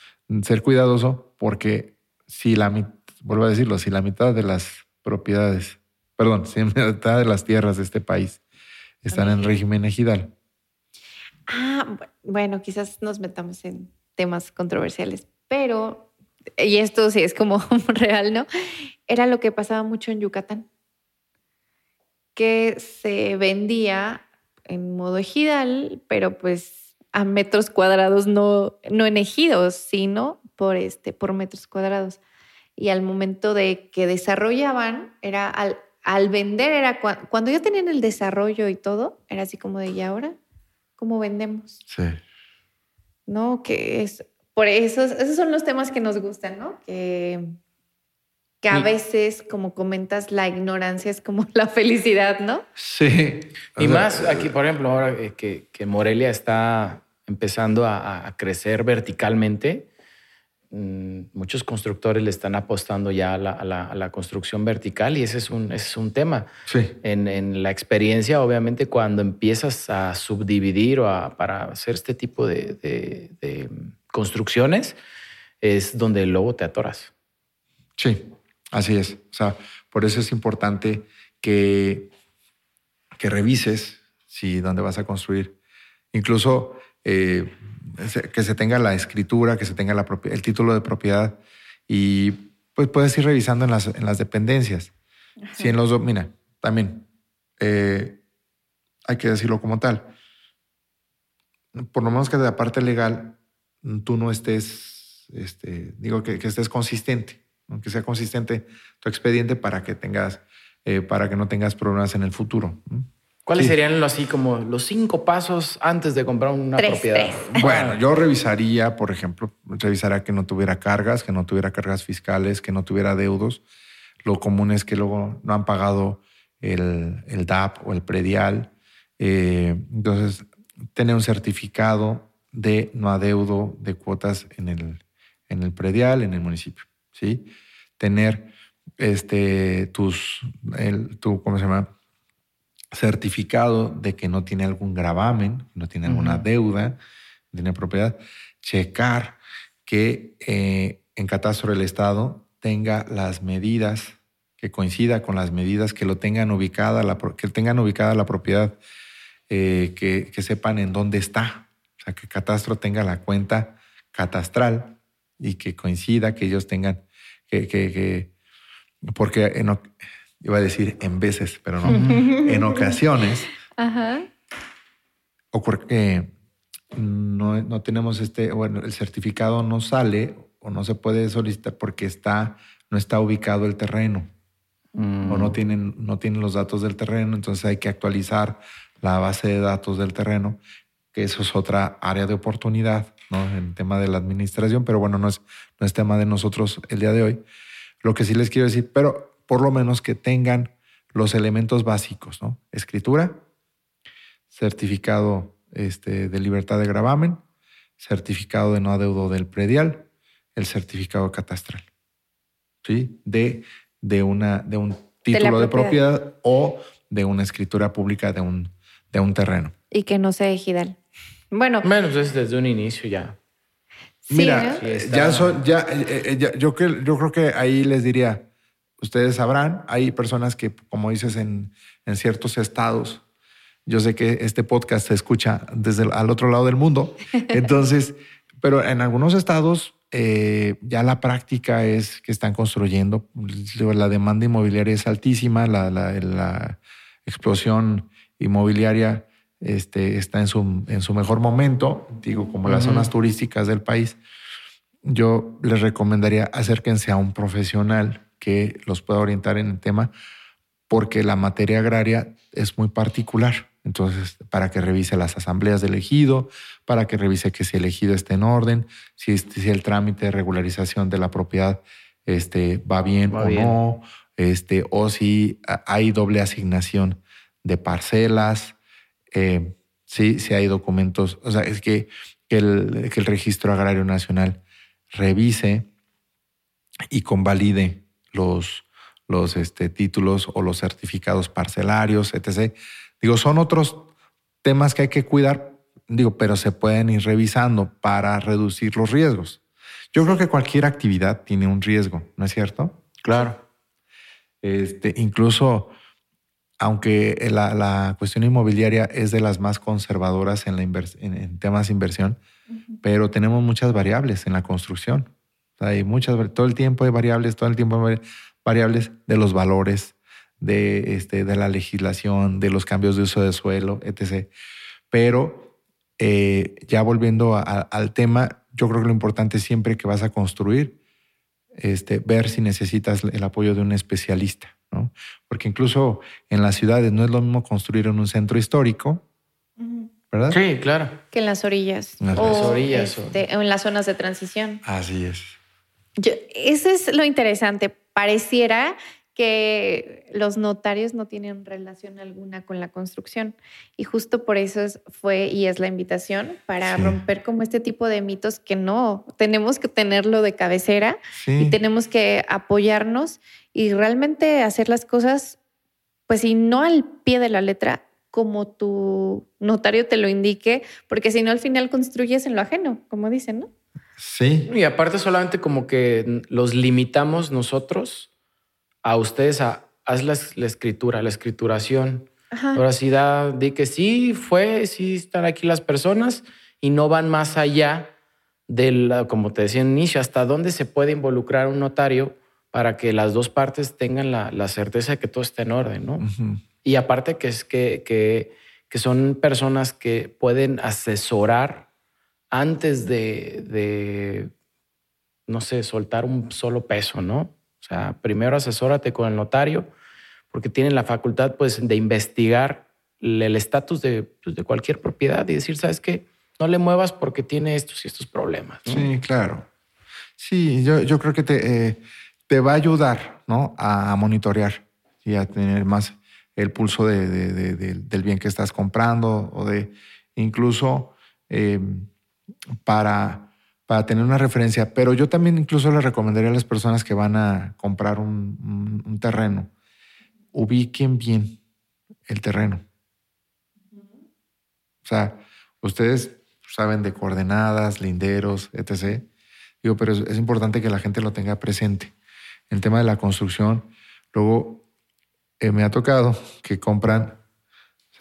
ser cuidadoso porque si la mitad, vuelvo a decirlo, si la mitad de las propiedades, perdón, mitad de las tierras de este país están en régimen ejidal, Ah, bu- bueno, quizás nos metamos en temas controversiales, pero, y esto sí es como real, ¿no? Era lo que pasaba mucho en Yucatán, que se vendía en modo ejidal, pero pues a metros cuadrados, no, no en ejidos, sino por, este, por metros cuadrados. Y al momento de que desarrollaban, era al, al vender, era cua- cuando ya tenían el desarrollo y todo, era así como de, ¿y ahora? ¿Cómo vendemos? sí. ¿no? Que es por eso, esos son los temas que nos gustan, ¿no? Que, que a Y- veces, como comentas, la ignorancia es como la felicidad, ¿no? Sí. Y O sea, más aquí, por ejemplo, ahora eh, que, que Morelia está empezando a, a crecer verticalmente, muchos constructores le están apostando ya a la, a la- a la construcción vertical y ese es un, ese es un tema. Sí. En, en la experiencia, obviamente, cuando empiezas a subdividir o a- para hacer este tipo de, de- de construcciones, es donde luego te atoras. Sí, así es. O sea, por eso es importante que, que revises si dónde vas a construir. Incluso eh, que se tenga la escritura, que se tenga la el título de propiedad y pues puedes ir revisando en las, en las dependencias. Si en los dos, mira, también eh, hay que decirlo como tal. Por lo menos que de la parte legal tú no estés, este, digo que, que estés consistente, que sea consistente tu expediente para que tengas, eh, para que no tengas problemas en el futuro. ¿Cuáles Sí. serían los, así como los cinco pasos antes de comprar una Tres, propiedad? tres. Bueno, yo revisaría, por ejemplo, revisaría que no tuviera cargas, que no tuviera cargas fiscales, que no tuviera deudos. Lo común es que luego no han pagado el, el DAP o el predial. Eh, entonces, tener un certificado de no adeudo de cuotas en el, en el predial, en el municipio. ¿sí? Tener este, tus, el, tu, ¿cómo se llama? Certificado de que no tiene algún gravamen, no tiene alguna deuda, tiene propiedad. Checar que eh, en catastro del Estado tenga las medidas que coincida con las medidas que lo tengan ubicada, la, que tengan ubicada la propiedad, eh, que, que, sepan en dónde está. O sea, que Catastro tenga la cuenta catastral y que coincida, que ellos tengan, que, que, porque en, iba a decir en veces, pero no, en ocasiones ocurre que no, no tenemos este, bueno, el certificado no sale o no se puede solicitar porque está, no está ubicado el terreno o no mm. tienen, no tienen los datos del terreno, entonces hay que actualizar la base de datos del terreno, que eso es otra área de oportunidad, ¿no? En el tema de la administración, pero bueno, no es, no es tema de nosotros el día de hoy. Lo que sí les quiero decir, pero por lo menos que tengan los elementos básicos, ¿no? Escritura, certificado este, de libertad de gravamen, certificado de no adeudo del predial, el certificado catastral, ¿sí? De de, una, de un título de, propiedad. o de una escritura pública de un, de un terreno. Y que no sea ejidal. Bueno. Menos es desde un inicio ya. Mira, ya son, ya, eh, eh, ya, yo, creo, yo creo que ahí les diría, ustedes sabrán, hay personas que, como dices, en, en ciertos estados, yo sé que este podcast se escucha desde el, al otro lado del mundo, entonces, pero en algunos estados eh, ya la práctica es que están construyendo. La demanda inmobiliaria es altísima, la, explosión inmobiliaria este, está en su, en su mejor momento, digo, como las zonas turísticas del país. Yo les recomendaría acérquense a un profesional que los pueda orientar en el tema, porque la materia agraria es muy particular. Entonces, para que revise las asambleas de elegido, para que revise que si el elegido está en orden, si, si el trámite de regularización de la propiedad este, va bien o no, este, o si hay doble asignación de parcelas, eh, si hay documentos, o sea, es que, el, que el Registro Agrario Nacional revise y convalide los, los este, títulos o los certificados parcelarios, etc. Digo, son otros temas que hay que cuidar, digo, pero se pueden ir revisando para reducir los riesgos. Yo creo que cualquier actividad tiene un riesgo, ¿no es cierto? Claro. Este, incluso, aunque la, cuestión inmobiliaria es de las más conservadoras en, la en, temas de inversión, pero tenemos muchas variables en la construcción. Hay muchas, todo el tiempo hay variables, todo el tiempo hay variables de los valores, de, este, de la legislación, de los cambios de uso de suelo, etc. Pero eh, ya volviendo al tema, yo creo que lo importante es siempre que vas a construir, este, ver si necesitas el apoyo de un especialista, ¿no? Porque incluso en las ciudades no es lo mismo construir en un centro histórico, ¿verdad? Sí, claro. Que en las orillas. En las orillas. Este, o... en las zonas de transición. Así es. Yo, eso es lo interesante. Pareciera que los notarios no tienen relación alguna con la construcción. Y justo por eso fue y es la invitación para romper como este tipo de mitos que no, tenemos que tenerlo de cabecera y tenemos que apoyarnos y realmente hacer las cosas, pues y no al pie de la letra, como tu notario te lo indique, porque si no al final construyes en lo ajeno, como dicen, ¿no? Sí. Y aparte solamente como que los limitamos nosotros a ustedes a haz la, escritura, la escrituración. Ahora sí da, di que sí fue, sí están aquí las personas y no van más allá de la, como te decía en inicio, hasta dónde se puede involucrar un notario para que las dos partes tengan la, certeza de que todo está en orden, ¿no? Y aparte que es que, que, que, son personas que pueden asesorar antes de, no sé, soltar un solo peso, ¿no? O sea, primero asesórate con el notario porque tienen la facultad pues, de investigar el estatus de, pues, cualquier propiedad y decir, ¿sabes qué? No le muevas porque tiene estos y estos problemas. Sí, claro. Sí, yo, creo que te, eh, te va a ayudar ¿no? a monitorear y a tener más el pulso de, de- de- de- del bien que estás comprando o de incluso eh, para, para tener una referencia. Pero yo también incluso le recomendaría a las personas que van a comprar un, terreno, ubiquen bien el terreno. O sea, ustedes saben de coordenadas, linderos, etc. Digo, pero es, importante que la gente lo tenga presente. El tema de la construcción, luego eh, me ha tocado que compran,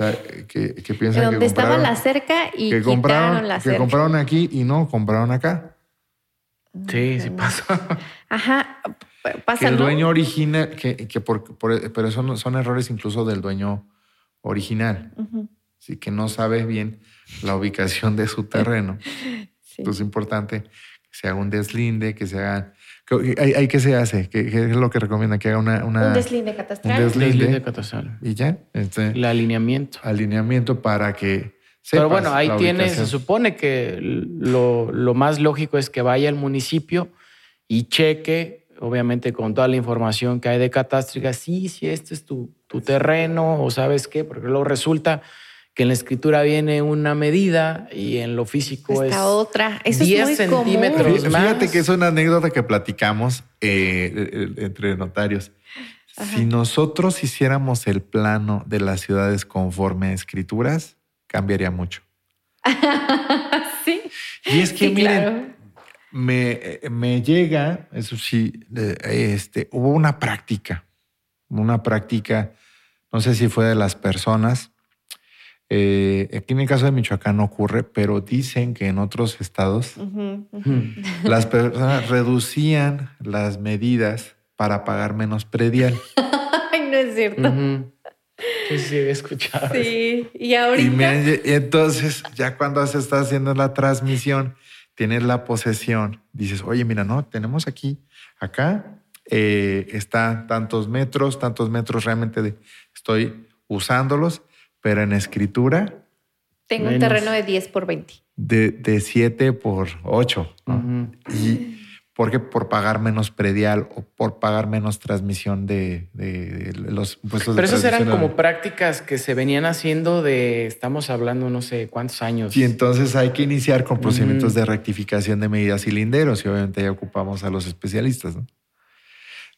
sea, que, que piensan donde que estaba la cerca y que compraron, la que cerca. compraron aquí y no, compraron acá. Sí, sí pasa. Ajá, p- Que pasa, el ¿no? dueño original, que, que por, por- pero son, son errores incluso del dueño original, Ujú, sí, que no sabe bien la ubicación de su terreno. sí. Entonces es importante que se haga un deslinde, que se haga... ¿Hay, hay qué se hace? ¿Qué, qué es lo que recomienda? Que haga una... una Un deslinde catastral. un deslinde. Deslinde catastral. y ya, este El alineamiento. alineamiento para que Pero bueno, ahí la tiene, se supone que lo, lo más lógico es que vaya al municipio y cheque, obviamente con toda la información que hay de catástrica, sí, sí, este es tu, tu terreno, o sabes qué, porque luego resulta que en la escritura viene una medida y en lo físico Esta es otra. Eso 10 es muy común. centímetros. Más. Fíjate que es una anécdota que platicamos eh, entre notarios. Ajá. Si nosotros hiciéramos el plano de las ciudades conforme a escrituras, cambiaría mucho. sí. Y es que, Sí, miren, claro. me, eh, me llega, eso sí, este, hubo una práctica, una práctica, no sé si fue de las personas. Eh, aquí en el caso de Michoacán no ocurre, pero dicen que en otros estados Ujú, ujú. Mm. las personas reducían las medidas para pagar menos predial. Ay, no es cierto. Ujú. Sí, sí, he escuchado. Sí. Y Y, ahorita. me han lle- y entonces, ya cuando se está haciendo la transmisión, tienes la posesión, dices, oye, mira, no, tenemos aquí, acá eh, está tantos metros, tantos metros realmente de- estoy usándolos, pero en escritura Tengo un terreno de 10 por 20. de, de 7 por 8. Ujú. Y porque por pagar menos predial o por pagar menos transmisión de, de- de los impuestos Pero de esas eran como prácticas que se venían haciendo de, estamos hablando no sé cuántos años. Y entonces hay que iniciar con procedimientos de rectificación de medidas y linderos y obviamente ya ocupamos a los especialistas. ¿no?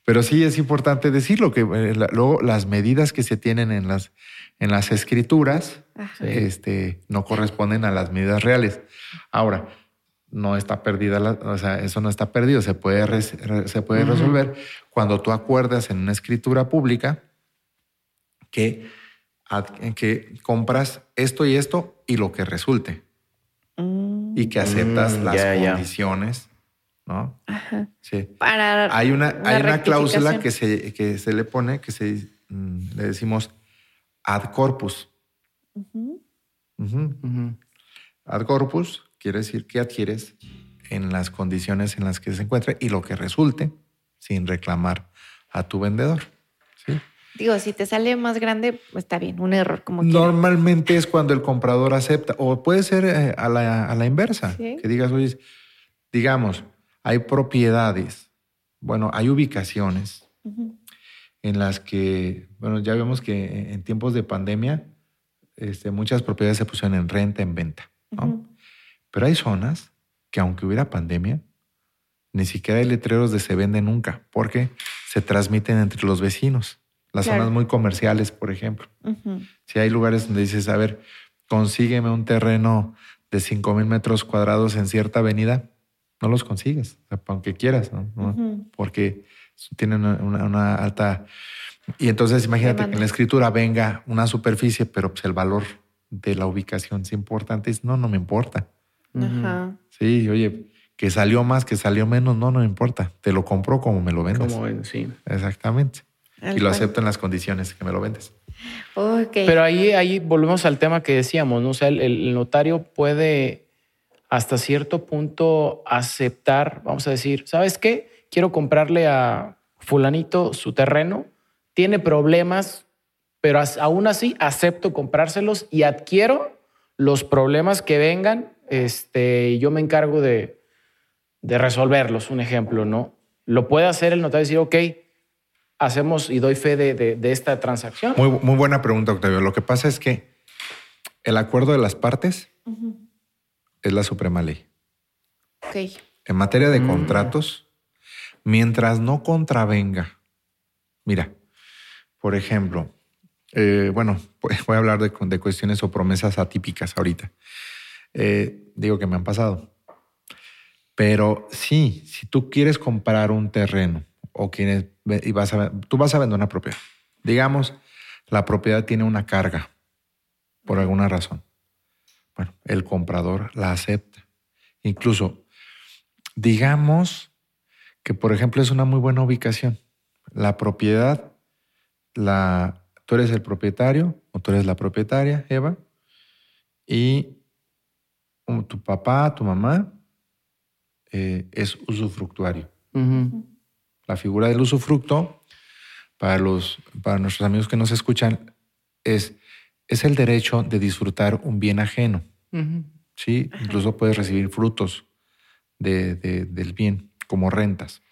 Pero sí es importante decirlo que eh, la- luego las medidas que se tienen en las, en las escrituras Ajá. Este, no corresponden a las medidas reales. Ahora, no está perdida, la- o sea, eso no está perdido, se puede, res- se puede resolver cuando tú acuerdas en una escritura pública que, ad- que compras esto y esto y lo que resulte Mm, y que aceptas Mm, las ya. condiciones, ¿no? Ajá. Sí. Para. Hay una, hay una cláusula que se, que se le pone, que se, mm, le decimos ad corpus. Ujú. Ujú. Ujú. Ad corpus quiere decir que adquieres en las condiciones en las que se encuentra y lo que resulte sin reclamar a tu vendedor. ¿sí? Digo, si te sale más grande, pues está bien, un error como quiera. Normalmente es cuando el comprador acepta, o puede ser eh, a, la, a la inversa, Sí. que digas, oye, digamos, hay propiedades, bueno, hay ubicaciones Ujú. En las que, bueno, ya vemos que en tiempos de pandemia, este, muchas propiedades se pusieron en renta, en venta. Pero hay zonas que aunque hubiera pandemia, ni siquiera hay letreros de se vende nunca, porque se transmiten entre los vecinos. Las Claro. zonas muy comerciales, por ejemplo. Si hay lugares donde dices, a ver, consígueme un terreno de 5 mil metros cuadrados en cierta avenida, no los consigues, o sea, aunque quieras, ¿no? Porque tienen una, una- una alta... Y entonces imagínate que en la escritura venga una superficie, pero pues el valor de la ubicación es importante. Es, no, no me importa. Ajá. Sí, oye, que salió más, que salió menos, no, no me importa. Te lo compro como me lo vendes. Como ven, sí. Exactamente. Y lo cual. acepto en las condiciones que me lo vendes. Ok. Pero ahí, ahí volvemos al tema que decíamos, ¿no? O sea, el, el notario puede hasta cierto punto aceptar, vamos a decir, ¿sabes qué? Quiero comprarle a fulanito su terreno, tiene problemas, pero aún así acepto comprárselos y adquiero los problemas que vengan, este, y yo me encargo de, de resolverlos, un ejemplo, ¿no? Lo puede hacer el notario y decir, ok, hacemos y doy fe de, de- de esta transacción. Muy, muy buena pregunta, Octavio. Lo que pasa es que el acuerdo de las partes es la suprema ley. Ok. En materia de Mm. contratos, mientras no contravenga, mira, por ejemplo, eh, bueno, voy a hablar de, de cuestiones o promesas atípicas ahorita. Eh, digo que me han pasado. Pero sí, si tú quieres comprar un terreno o quieres y vas a, tú vas a vender una propiedad, digamos, la propiedad tiene una carga por alguna razón. Bueno, el comprador la acepta. Incluso, digamos que, por ejemplo, es una muy buena ubicación. La propiedad, la, tú eres el propietario o tú eres la propietaria, Eva, y um, tu papá, tu mamá eh, es usufructuario. La figura del usufructo, para, los, para nuestros amigos que nos escuchan, es, es el derecho de disfrutar un bien ajeno. ¿sí? Incluso puedes recibir frutos de- de- del bien, como rentas.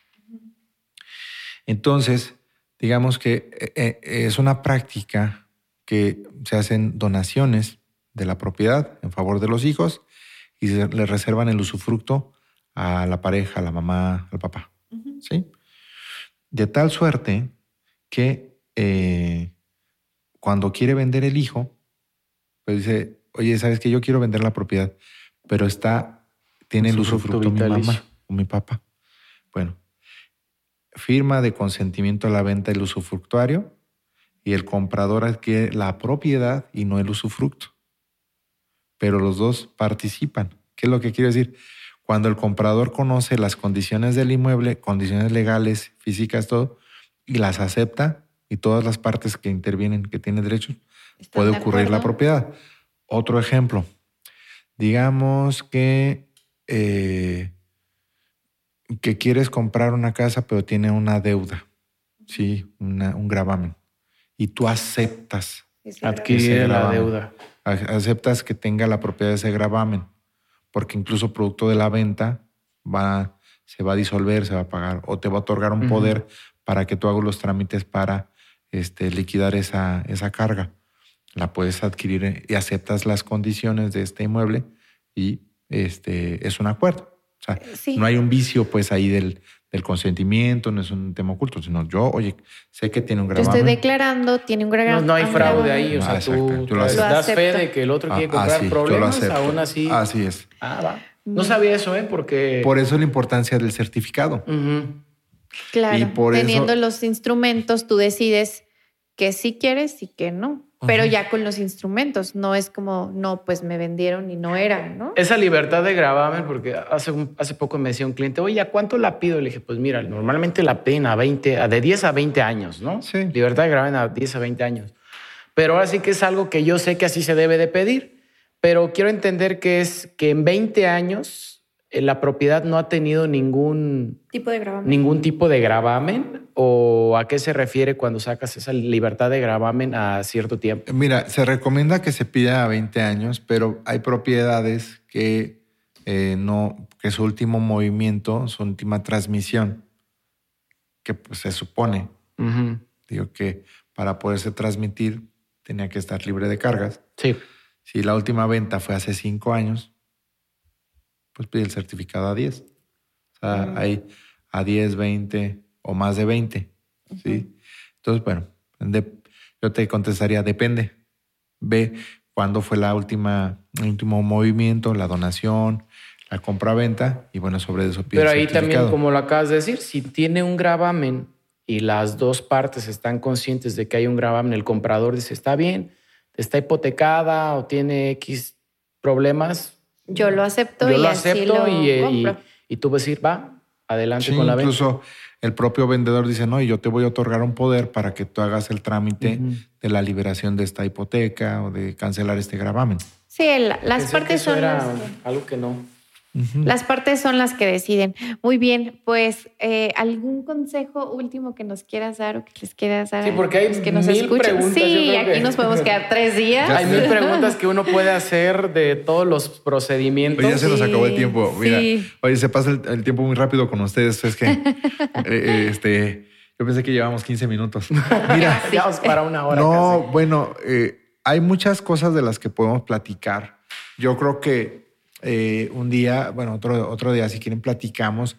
Entonces, digamos que eh, eh, es una práctica que se hacen donaciones de la propiedad en favor de los hijos y se le reservan el usufructo a la pareja, a la mamá, al papá. ¿sí? De tal suerte que eh, cuando quiere vender el hijo, pues dice, oye, ¿sabes que Yo quiero vender la propiedad, pero está, tiene el Usufructo usufructo mi mamá o mi papá. Firma de consentimiento a la venta del usufructuario y el comprador adquiere la propiedad y no el usufructo. Pero los dos participan. ¿Qué es lo que quiero decir? Cuando el comprador conoce las condiciones del inmueble, condiciones legales, físicas, todo, y las acepta, y todas las partes que intervienen, que tienen derechos, ¿Están puede de ocurrir la propiedad. Otro ejemplo, digamos que, eh, que quieres comprar una casa, pero tiene una deuda, sí, una- un gravamen, y tú aceptas, Adquirir la deuda. aceptas que tenga la propiedad de ese gravamen, porque incluso producto de la venta va, se va a disolver, se va a pagar, o te va a otorgar un poder para que tú hagas los trámites para este, liquidar esa, esa carga. La puedes adquirir eh, y aceptas las condiciones de este inmueble y este, es un acuerdo. O sea, Sí. no hay un vicio pues ahí del, del consentimiento, no es un tema oculto, sino yo, oye, sé que tiene un Yo gravamen. estoy declarando, tiene un No, gran. no hay un fraude gravamen. ahí. O sea, Ah, tú. Yo lo das acepto. fe de que el otro Ah, quiere ah, comprar sí, yo problemas, aún así. Así es. Ah, va. No sabía eso, ¿eh? Porque. Por eso la importancia del certificado. Claro. Y por Teniendo eso- los instrumentos, tú decides que sí quieres y que no. Pero ya con los instrumentos, no es como, no, pues me vendieron y no era, ¿no? Esa libertad de gravamen, porque hace, un- hace poco me decía un cliente, oye, ¿a cuánto la pido? Le dije, pues mira, normalmente la piden a 20, a de 10 a 20 años, ¿no? Sí. Libertad de gravamen a 10 a 20 años. Pero ahora sí que es algo que yo sé que así se debe de pedir, pero quiero entender que es que en 20 años la propiedad no ha tenido ningún, Tipo de gravamen. ningún tipo de gravamen o a qué se refiere cuando sacas esa libertad de gravamen a cierto tiempo. Mira, se recomienda que se pida a 20 años, pero hay propiedades que eh, no, que su último movimiento, su última transmisión, que pues, se supone, digo que para poderse transmitir tenía que estar libre de cargas. Sí. Si la última venta fue hace cinco años, pues pide el certificado a 10. O sea, Mm. hay a 10, 20 o más de 20. ¿sí? Entonces, bueno, de- yo te contestaría, depende. Ve cuándo fue la última, el último movimiento, la donación, la compra-venta, y bueno, sobre eso pide Pero ahí también, como lo acabas de decir, si tiene un gravamen y las dos partes están conscientes de que hay un gravamen, el comprador dice, está bien, está hipotecada o tiene X problemas, Yo lo acepto yo y lo así acepto lo y, y, compro. y tú vas a decir, va, adelante Sí, con la venta. incluso el propio vendedor dice, no, y yo te voy a otorgar un poder para que tú hagas el trámite de la liberación de esta hipoteca o de cancelar este gravamen. Sí, el- las Pensé que partes eso son era las que- algo que no. Las partes son las que deciden. Muy bien, pues eh, algún consejo último que nos quieras dar o que les quieras dar. Sí, porque hay que nos mil escuchan. preguntas, Sí, aquí que- nos podemos quedar tres días. Hay mil preguntas que uno puede hacer de todos los procedimientos. Oye, ya se nos Sí, acabó el tiempo. Mira, sí. oye, se pasa el, el tiempo muy rápido con ustedes. Es que, eh, eh, este, Yo pensé que llevamos 15 minutos. Mira, vamos para una hora. No, bueno, eh, hay muchas cosas de las que podemos platicar. Yo creo que eh, un día, bueno, otro, otro día, si quieren, platicamos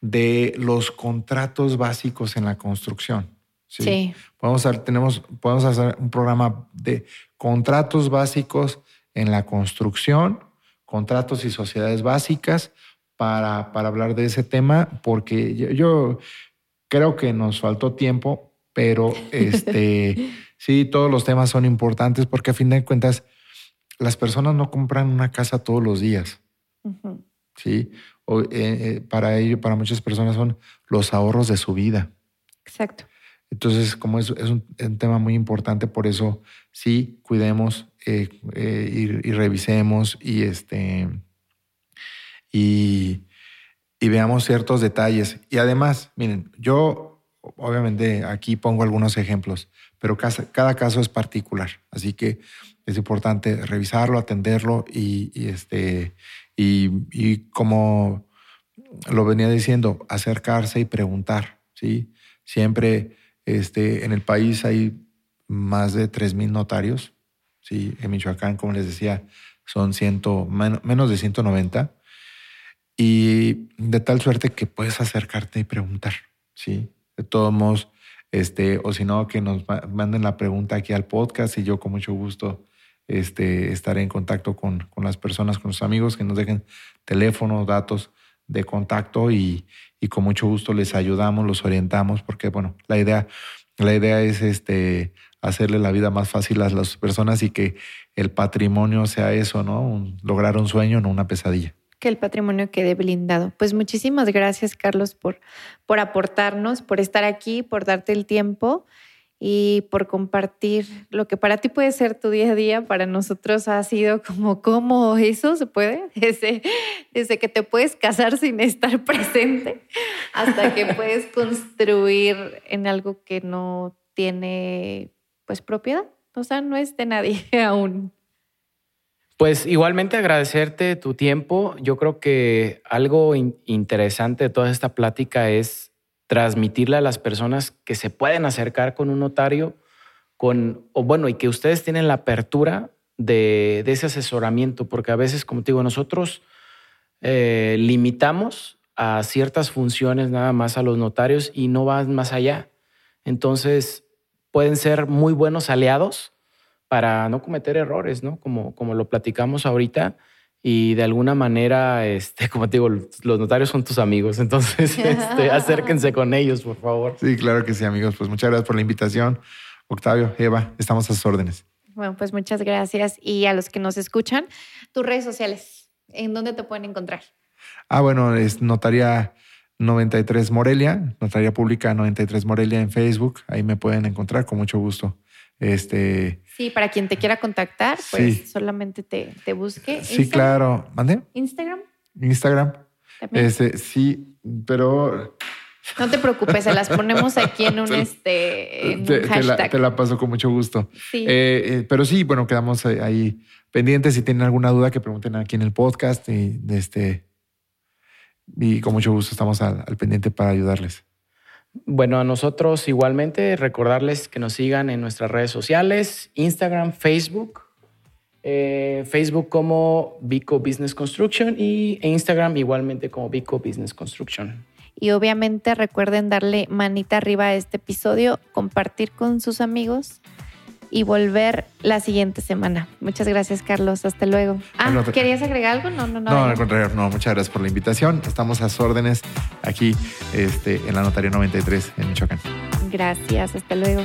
de los contratos básicos en la construcción. Sí. Podemos, hacer, tenemos, podemos hacer un programa de contratos básicos en la construcción, contratos y sociedades básicas para, para hablar de ese tema, porque yo, creo que nos faltó tiempo, pero este, sí, todos los temas son importantes porque a fin de cuentas las personas no compran una casa todos los días. Sí, o, eh, eh, para ello, para muchas personas son los ahorros de su vida. Exacto. Entonces, como es, es un, tema muy importante, por eso sí cuidemos eh, y, y, revisemos y este y, y veamos ciertos detalles. Y además, miren, yo obviamente aquí pongo algunos ejemplos, pero cada, cada caso es particular, así que es importante revisarlo, atenderlo y, este y, como lo venía diciendo, acercarse y preguntar, ¿sí? Siempre este, en el país hay más de 3.000 notarios, ¿sí? En Michoacán, como les decía, son ciento, menos de 190 y de tal suerte que puedes acercarte y preguntar, ¿sí? De todos modos, este, o si no, que nos manden la pregunta aquí al podcast y yo con mucho gusto este, en contacto con, con las personas, con los amigos, que nos dejen teléfonos, datos de contacto y, y, con mucho gusto les ayudamos, los orientamos, porque bueno, la idea, la idea es este, hacerle la vida más fácil a las personas y que el patrimonio sea eso, ¿no? lograr un sueño, no una pesadilla que el patrimonio quede blindado. Pues muchísimas gracias, Carlos, por, por aportarnos, por estar aquí, por darte el tiempo y por compartir lo que para ti puede ser tu día a día, para nosotros ha sido como, ¿cómo eso se puede? Desde, que te puedes casar sin estar presente hasta que puedes construir en algo que no tiene pues propiedad, o sea, no es de nadie aún. Pues igualmente agradecerte tu tiempo. Yo creo que algo interesante de toda esta plática es transmitirle a las personas que se pueden acercar con un notario, con, o bueno, y que ustedes tienen la apertura de, ese asesoramiento, porque a veces, como te digo, nosotros eh, limitamos a ciertas funciones nada más a los notarios y no van más allá. Entonces, pueden ser muy buenos aliados para no cometer errores, ¿no? Como, como lo platicamos ahorita. Y de alguna manera, este, como te digo, los notarios son tus amigos, entonces este, acérquense con ellos, por favor. Sí, claro que sí, amigos. Pues muchas gracias por la invitación. Octavio, Eva, estamos a sus órdenes. Bueno, pues muchas gracias. Y a los que nos escuchan, tus redes sociales, ¿en dónde te pueden encontrar? Ah, bueno, es Notaría 93 Morelia, Notaría Pública 93 Morelia en Facebook. Ahí me pueden encontrar con mucho gusto. Este. Sí, para quien te quiera contactar, pues solamente te, te busque. Sí, claro. ¿Mande? Instagram. Instagram. Este, sí, pero. No te preocupes, se las ponemos aquí en un, este, en te, hashtag. Te la, paso con mucho gusto. Sí. Eh, eh, pero sí, bueno, quedamos ahí pendientes. Si tienen alguna duda, que pregunten aquí en el podcast y, este, y con mucho gusto estamos al pendiente para ayudarles. Bueno, a nosotros igualmente recordarles que nos sigan en nuestras redes sociales, Instagram, Facebook, eh, Facebook como Vico Business Construction y Instagram igualmente como Vico Business Construction. Y obviamente recuerden darle manita arriba a este episodio, compartir con sus amigos y volver la siguiente semana. Muchas gracias, Carlos. Hasta luego. Ah, ¿querías agregar algo? No, no, no. No, al contrario, no. Muchas gracias por la invitación. Estamos a sus órdenes aquí este, en la Notaría 93 en Michoacán. Gracias. Hasta luego.